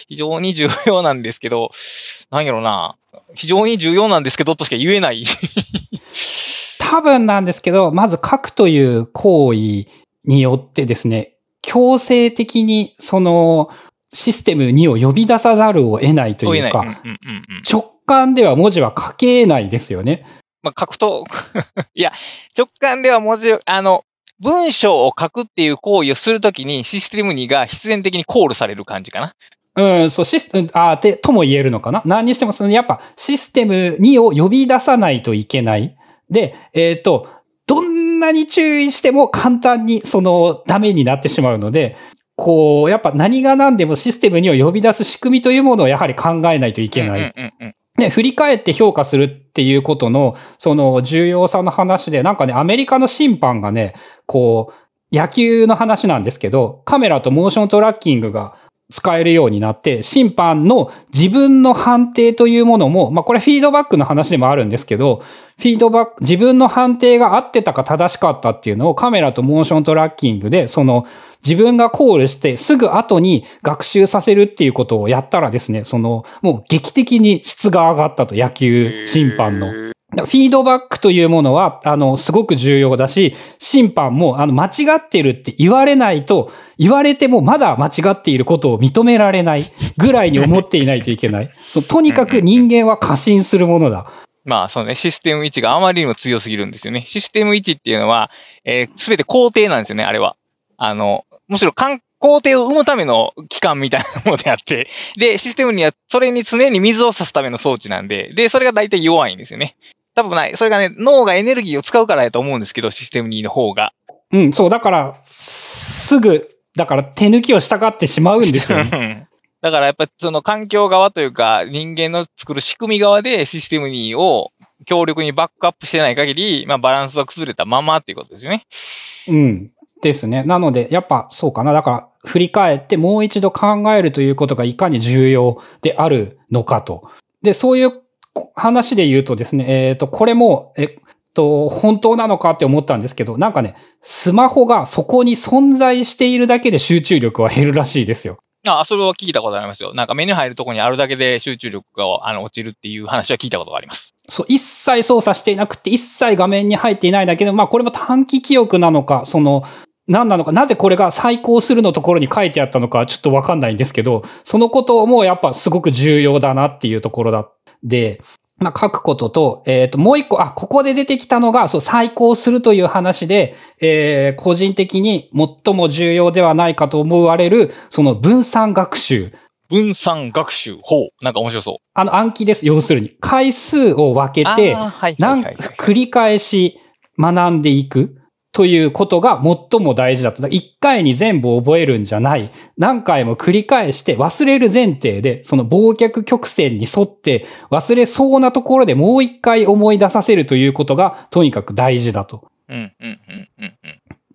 非常に重要なんですけど、なんやろな、非常に重要なんですけどとしか言えない。
多分なんですけど、まず書くという行為によってですね、強制的にそのシステム2を呼び出さざるを得ないというか、直感では文字は書けないですよね。
まあ、書くと、いや、直感では文字を、あの、文章を書くっていう行為をするときにシステム2が必然的にコールされる感じかな。
うん、そう、システム、あ、で、とも言えるのかな何にしても、その、やっぱ、システム2を呼び出さないといけない。で、えっ、と、どんなに注意しても簡単に、その、ダメになってしまうので、こう、やっぱ何が何でもシステム2を呼び出す仕組みというものをやはり考えないといけない。
うんうんうん
で、振り返って評価するっていうことの、その重要さの話で、なんかね、アメリカの審判がね、こう、野球の話なんですけど、カメラとモーショントラッキングが使えるようになって、審判の自分の判定というものも、まあこれフィードバックの話でもあるんですけど、フィードバック、自分の判定が合ってたか正しかったっていうのをカメラとモーショントラッキングで、その自分がコールしてすぐ後に学習させるっていうことをやったらですね、そのもう劇的に質が上がったと野球審判の。フィードバックというものは、あの、すごく重要だし、審判も、あの、間違ってるって言われないと、言われてもまだ間違っていることを認められないぐらいに思っていないといけない。そうとにかく人間は過信するものだ。
まあ、そうね、システム1があまりにも強すぎるんですよね。システム1っていうのは、えすべて工程なんですよね、あれは。あの、むしろ工程を生むための機関みたいなものであって、で、システムにはそれに常に水を差すための装置なんで、で、それが大体弱いんですよね。多分ない。それがね、脳がエネルギーを使うからやと思うんですけど、システム2の方が。
うん、そう、だから、すぐ、だから手抜きをしたがってしまうんですよね。
う んだからやっぱその環境側というか人間の作る仕組み側でシステム2を強力にバックアップしてない限り、まあバランスは崩れたままっていうことですよね。
うん。ですね。なので、やっぱそうかな。だから、振り返ってもう一度考えるということがいかに重要であるのかと。で、そういう話で言うとですね、えっ、と、これも、えっと、本当なのかって思ったんですけど、なんかね、スマホがそこに存在しているだけで集中力は減るらしいですよ。
あ、それは聞いたことありますよ。なんかメニュー入るとこにあるだけで集中力があの落ちるっていう話は聞いたことがあります。
そう、一切操作していなくて、一切画面に入っていないだけで、まあこれも短期記憶なのか、その、何なのか、なぜこれが再考するのところに書いてあったのかちょっとわかんないんですけど、そのこともやっぱすごく重要だなっていうところだ。で、まあ、書くことと、えっ、と、もう一個、あ、ここで出てきたのが、そう、再考するという話で、えー個人的に最も重要ではないかと思われる、その分散学習。
分散学習。ほう。なんか面白そう。
あの暗記です。要するに。回数を分けて、
あーはい
なん
はいはいはい
繰り返し学んでいくということが最も大事だと。一回に全部覚えるんじゃない。何回も繰り返して忘れる前提で、その忘却曲線に沿って忘れそうなところでもう一回思い出させるということがとにかく大事だと。
うん、うん、うん、うん、うん。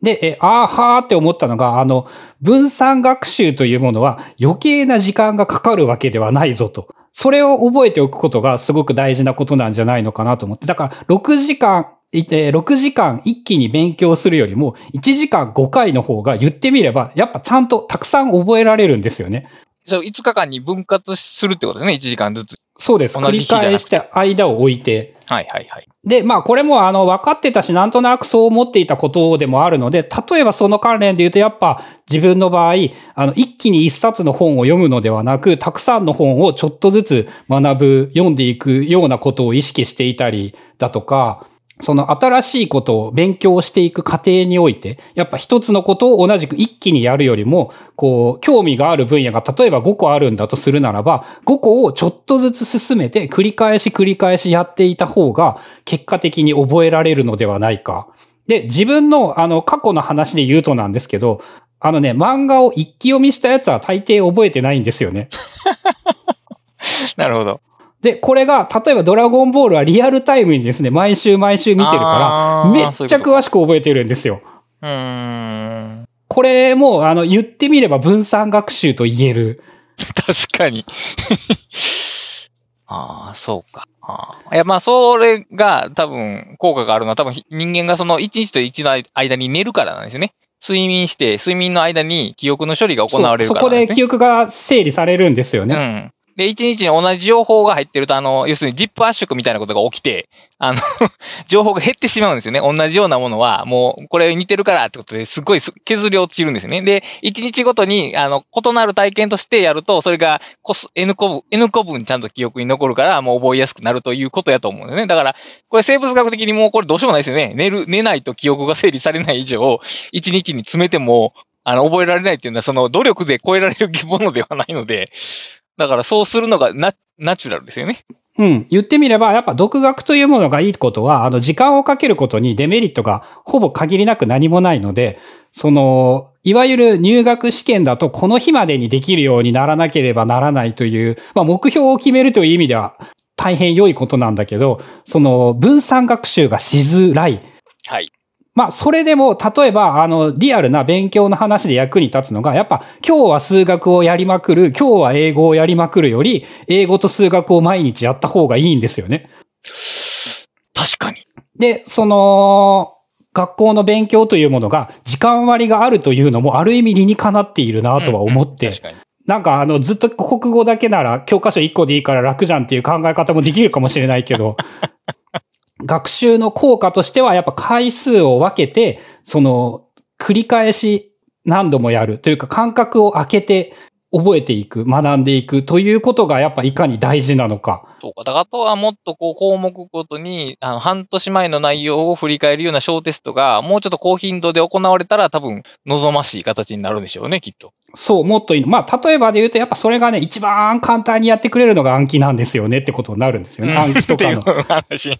で、え、あーはーって思ったのが、あの、分散学習というものは余計な時間がかかるわけではないぞと。それを覚えておくことがすごく大事なことなんじゃないのかなと思って。だから、6時間、6時間一気に勉強するよりも、1時間5回の方が言ってみれば、やっぱちゃんとたくさん覚えられるんですよね。
そう、5日間に分割するってことですね。1時間ずつ。
そうです。繰り返して間を置いて。
はい、はい、はい。
で、まあこれもあの分かってたし、なんとなくそう思っていたことでもあるので、例えばその関連で言うとやっぱ自分の場合、あの一気に一冊の本を読むのではなく、たくさんの本をちょっとずつ学ぶ、読んでいくようなことを意識していたりだとか、その新しいことを勉強していく過程において、やっぱ一つのことを同じく一気にやるよりも、こう、興味がある分野が例えば5個あるんだとするならば、5個をちょっとずつ進めて繰り返し繰り返しやっていた方が、結果的に覚えられるのではないか。で、自分のあの過去の話で言うとなんですけど、あのね、漫画を一気読みしたやつは大抵覚えてないんですよね。
なるほど。
で、これが、例えばドラゴンボールはリアルタイムにですね、毎週毎週見てるから、めっちゃ詳しく覚えてるんですよ。
うーん。
これも、あの、言ってみれば分散学習と言える。
確かに。ああ、そうか。いや、まあ、それが多分効果があるのは多分人間がその1日と1の間に寝るからなんですよね。睡眠して、睡眠の間に記憶の処理が行われるからなんですね。
で記憶が整理されるんですよね。
で、一日に同じ情報が入ってると、あの、要するにジップ圧縮みたいなことが起きて、あの、情報が減ってしまうんですよね。同じようなものは、もう、これ似てるからってことですっごい削り落ちるんですよね。で、一日ごとに、あの、異なる体験としてやると、それがコス、N 個分、N 個分ちゃんと記憶に残るから、もう覚えやすくなるということやと思うんですね。だから、これ生物学的にもうこれどうしようもないですよね。寝る、寝ないと記憶が整理されない以上、一日に詰めても、あの、覚えられないっていうのは、その努力で超えられるものではないので、だからそうするのがナナチュラルですよね。
うん。言ってみれば、やっぱ独学というものがいいことは、あの、時間をかけることにデメリットがほぼ限りなく何もないので、その、いわゆる入学試験だと、この日までにできるようにならなければならないという、まあ、目標を決めるという意味では、大変良いことなんだけど、その、分散学習がしづらい。
はい。
まあ、それでも、例えば、あの、リアルな勉強の話で役に立つのが、やっぱ、今日は数学をやりまくる、今日は英語をやりまくるより、英語と数学を毎日やった方がいいんですよね。
確かに。
で、その、学校の勉強というものが、時間割があるというのも、ある意味理にかなっているなとは思って、
うんうん確かに。
なんかあの、ずっと国語だけなら教科書1個でいいから楽じゃんっていう考え方もできるかもしれないけど、学習の効果としてはやっぱ回数を分けて、その、繰り返し何度もやるというか感覚を空けて覚えていく、学んでいくということがやっぱいかに大事なのか。
そうか。だからあとはもっとこう項目ごとに、あの、半年前の内容を振り返るような小テストが、もうちょっと高頻度で行われたら多分望ましい形になるんでしょうね、きっと。
そう、もっといいの。まあ、例えばで言うと、やっぱそれがね、一番簡単にやってくれるのが暗記なんですよねってことになるんですよね。暗記とかの
話。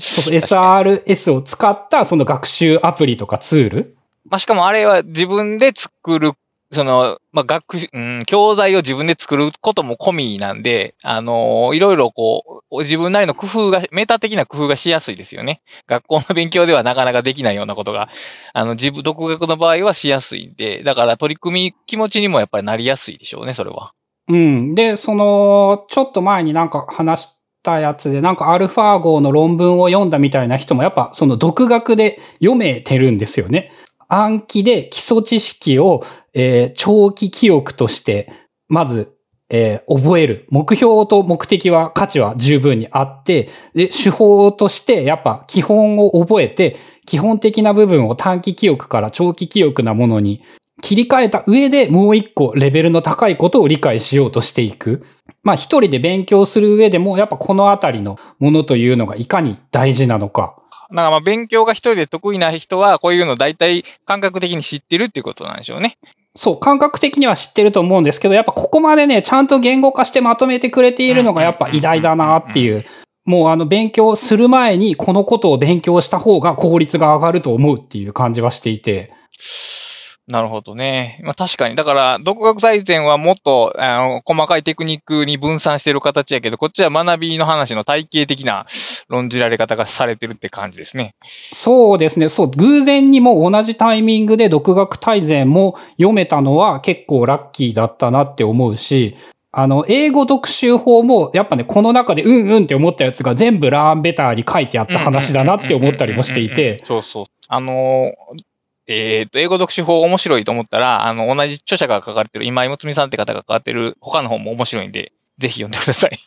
そう SRS を使ったその学習アプリとかツール。
まあ、しかもあれは自分で作る、その、まあ、学習、うん、教材を自分で作ることも込みなんで、あのーいろいろこう、自分なりの工夫が、メタ的な工夫がしやすいですよね。学校の勉強ではなかなかできないようなことが、あの、自分、独学の場合はしやすいんで、だから取り組み気持ちにもやっぱりなりやすいでしょうね、それは。
うん。で、その、ちょっと前になんか話したやつで、なんかアルファ号の論文を読んだみたいな人も、やっぱその独学で読めてるんですよね。暗記で基礎知識を、えー長期記憶として、まず、えー覚える。目標と目的は、価値は十分にあって、で、手法として、やっぱ基本を覚えて、基本的な部分を短期記憶から長期記憶なものに切り替えた上でもう一個レベルの高いことを理解しようとしていく。まあ一人で勉強する上でもやっぱこのあたりのものというのがいかに大事なのか。
だからまあ勉強が一人で得意な人は、こういうの大体感覚的に知ってるっていうことなんでしょうね。
そう、感覚的には知ってると思うんですけど、やっぱここまでね、ちゃんと言語化してまとめてくれているのがやっぱ偉大だなっていう。もうあの勉強する前にこのことを勉強した方が効率が上がると思うっていう感じはしていて。
なるほどね。まあ確かに。だから、独学大全はもっと、あの、細かいテクニックに分散してる形やけど、こっちは学びの話の体系的な論じられ方がされてるって感じですね。
そうですね。そう、偶然にも同じタイミングで独学大全も読めたのは結構ラッキーだったなって思うし、あの、英語読習法も、やっぱね、この中でうんうんって思ったやつが全部ラーンベターに書いてあった話だなって思ったりもしていて、
そうそう。あのーえっ、と、英語読書法面白いと思ったら、あの、同じ著者が書かれてる、今井もつみさんって方が書かれてる他の本も面白いんで、ぜひ読んでください。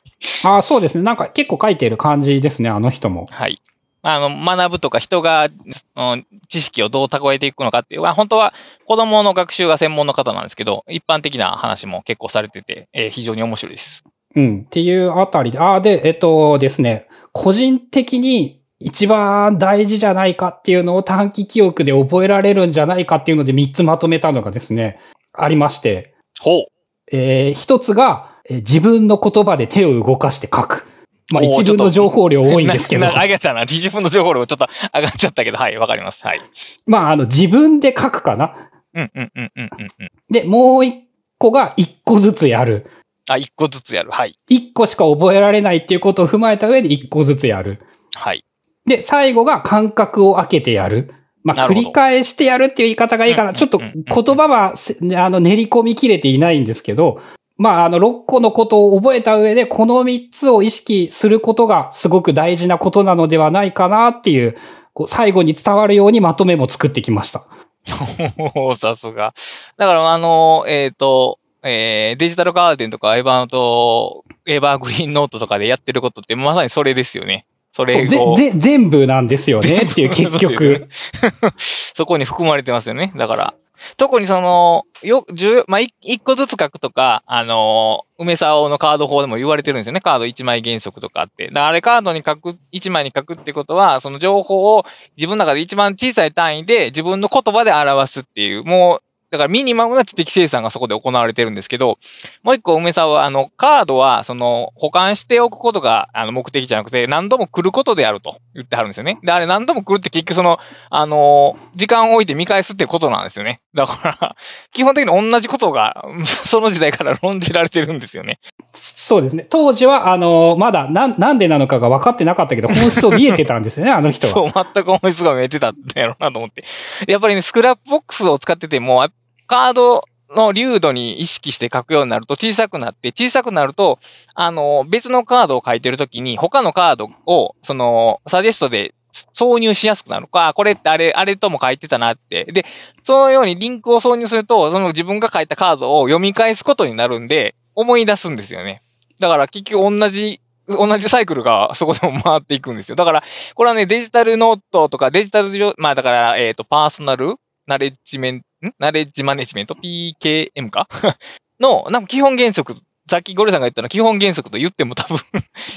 ああ、そうですね。なんか結構書いてる感じですね、あの人も。
はい。あの、学ぶとか人が、うん知識をどう蓄えていくのかっていう、まあ本当は子供の学習が専門の方なんですけど、一般的な話も結構されてて、えー非常に面白いです。
うん。っていうあたりで、ああ、で、えっとですね、個人的に一番大事じゃないかっていうのを短期記憶で覚えられるんじゃないかっていうので3つまとめたのがですね、ありまして、
ほう。
えー一つが、えー自分の言葉で手を動かして書く。まあ一文の情報量多いんですけど
上 げたな。自分の情報量ちょっと上がっちゃったけど、はい、わかります。はい。
まああの自分で書くかな。
うん、うん、うん、うん、うん。うん
で、もう一個が一個ずつやる。
あ、一個ずつやる。はい。
一個しか覚えられないっていうことを踏まえた上で一個ずつやる。
はい。
で、最後が感覚を開けてやる。まあ、繰り返してやるっていう言い方がいいかな。
うん
ちょっと言葉はせ、あの、練り込みきれていないんですけど、まあ、あの、6個のことを覚えた上で、この3つを意識することがすごく大事なことなのではないかなっていう、こう最後に伝わるようにまとめも作ってきました。
おさすが。だから、あの、えっ、と、えー、デジタルガーデンとかエヴァノート、エヴァーグリーンノートとかでやってることってまさにそれですよね。それ
ぜぜ全部なんですよねっていう結局。
そこに含まれてますよね。だから。特にその、よ、十、まあ、い一個ずつ書くとか、あのー梅沢のカード法でも言われてるんですよね。カード1枚原則とかあって。だからあれカードに書く、1枚に書くってことは、その情報を自分の中で一番小さい単位で自分の言葉で表すっていう、もう、だからミニマムな知的生産がそこで行われてるんですけど、もう一個梅沢は、あの、カードは、その、保管しておくことが、あの、目的じゃなくて、何度も来ることであると言ってはるんですよね。で、あれ何度も来るって結局その、あの、時間を置いて見返すってことなんですよね。だから、基本的に同じことが、その時代から論じられてるんですよね。
そうですね。当時は、あの、まだ、なん、なんでなのかが分かってなかったけど、本質を見えてたんですよね、あの人は。
そう、全く思いすが見えてたんやろうなと思って。やっぱりね、スクラップボックスを使ってても、カードの粒度に意識して書くようになると小さくなって、小さくなると、あの、別のカードを書いてるときに、他のカードを、その、サジェストで挿入しやすくなるか、これってあれ、あれとも書いてたなって。で、そのようにリンクを挿入すると、その自分が書いたカードを読み返すことになるんで、思い出すんですよね。だから結局同じ、同じサイクルがそこでも回っていくんですよ。だから、これはね、デジタルノートとかデジタル、まあだから、えっ、と、パーソナルナレッジメント、ナレッジマネジメント ?PKM か？の、なんか基本原則、さっきゴリさんが言ったのは基本原則と言っても多分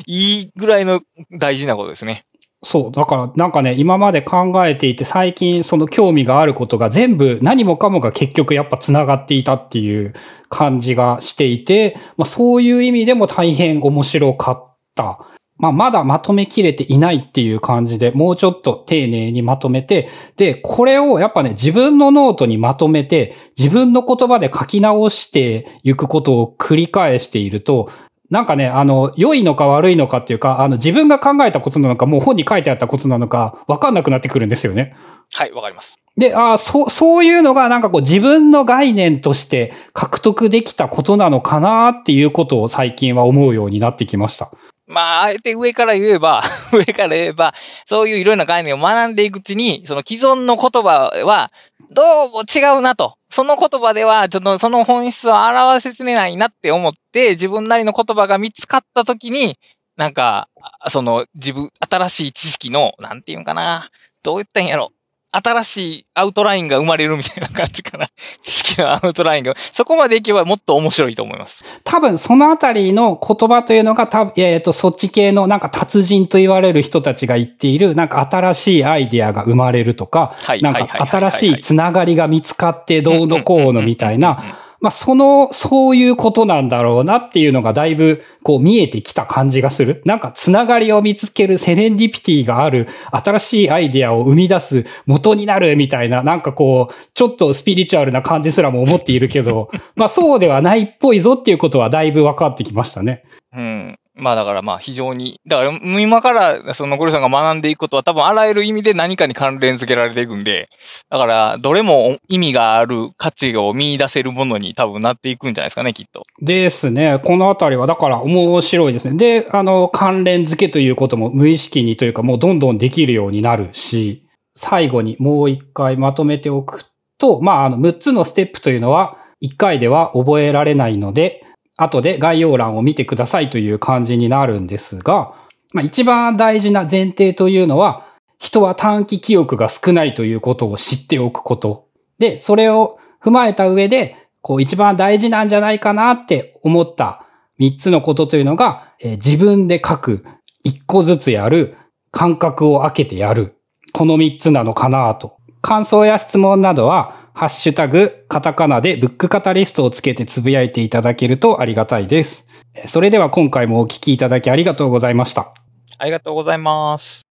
いいぐらいの大事なことですね。
そう。だから、なんかね、今まで考えていて、最近その興味があることが全部何もかもが結局やっぱ繋がっていたっていう感じがしていて、まあそういう意味でも大変面白かった。まあまだまとめきれていないっていう感じで、もうちょっと丁寧にまとめて、で、これをやっぱね、自分のノートにまとめて、自分の言葉で書き直していくことを繰り返していると、なんかね、あの、良いのか悪いのかっていうか、あの、自分が考えたことなのか、もう本に書いてあったことなのか、わかんなくなってくるんですよね。
はい、わかります。
で、ああ、そう、そういうのがなんかこう自分の概念として獲得できたことなのかなっていうことを最近は思うようになってきました。
まあ、あえて上から言えば、上から言えば、そういういろんな概念を学んでいくうちに、その既存の言葉は、どうも違うなと。その言葉では、ちょっとその本質を表せてないなって思って、自分なりの言葉が見つかったときに、なんか、その自分、新しい知識の、なんていうんかな。どう言ったんやろ。新しいアウトラインが生まれるみたいな感じかな。知識のアウトラインが。そこまでいけばもっと面白いと思います。
多分そのあたりの言葉というのが、たえっ、と、そっち系のなんか達人と言われる人たちが言っている、なんか新しいアイデアが生まれるとか、
はい。
なんか新しいつながりが見つかってどうのこうのみたいな、まあその、そういうことなんだろうなっていうのがだいぶこう見えてきた感じがする。なんかつながりを見つけるセレンディピティがある、新しいアイデアを生み出す元になるみたいな、なんかこう、ちょっとスピリチュアルな感じすらも思っているけど、まあそうではないっぽいぞっていうことはだいぶ分かってきましたね。
うん。まあだからまあ非常に、だから今からそのゴリさんが学んでいくことは多分あらゆる意味で何かに関連付けられていくんで、だからどれも意味がある価値を見出せるものに多分なっていくんじゃないですかね、きっと。
ですね。このあたりは、だから面白いですね。で、あの、関連付けということも無意識にというか、もうどんどんできるようになるし、最後にもう一回まとめておくと、まあ、あの、6つのステップというのは、1回では覚えられないので、後で概要欄を見てくださいという感じになるんですが、まあ、一番大事な前提というのは、人は短期記憶が少ないということを知っておくこと。で、それを踏まえた上で、こう一番大事なんじゃないかなって思った3つのことというのが、えー自分で書く、1個ずつやる、感覚を開けてやる。この3つなのかなと。感想や質問などは、ハッシュタグ、カタカナでブックカタリストをつけてつぶやいていただけるとありがたいです。それでは今回もお聞きいただきありがとうございました。
ありがとうございます。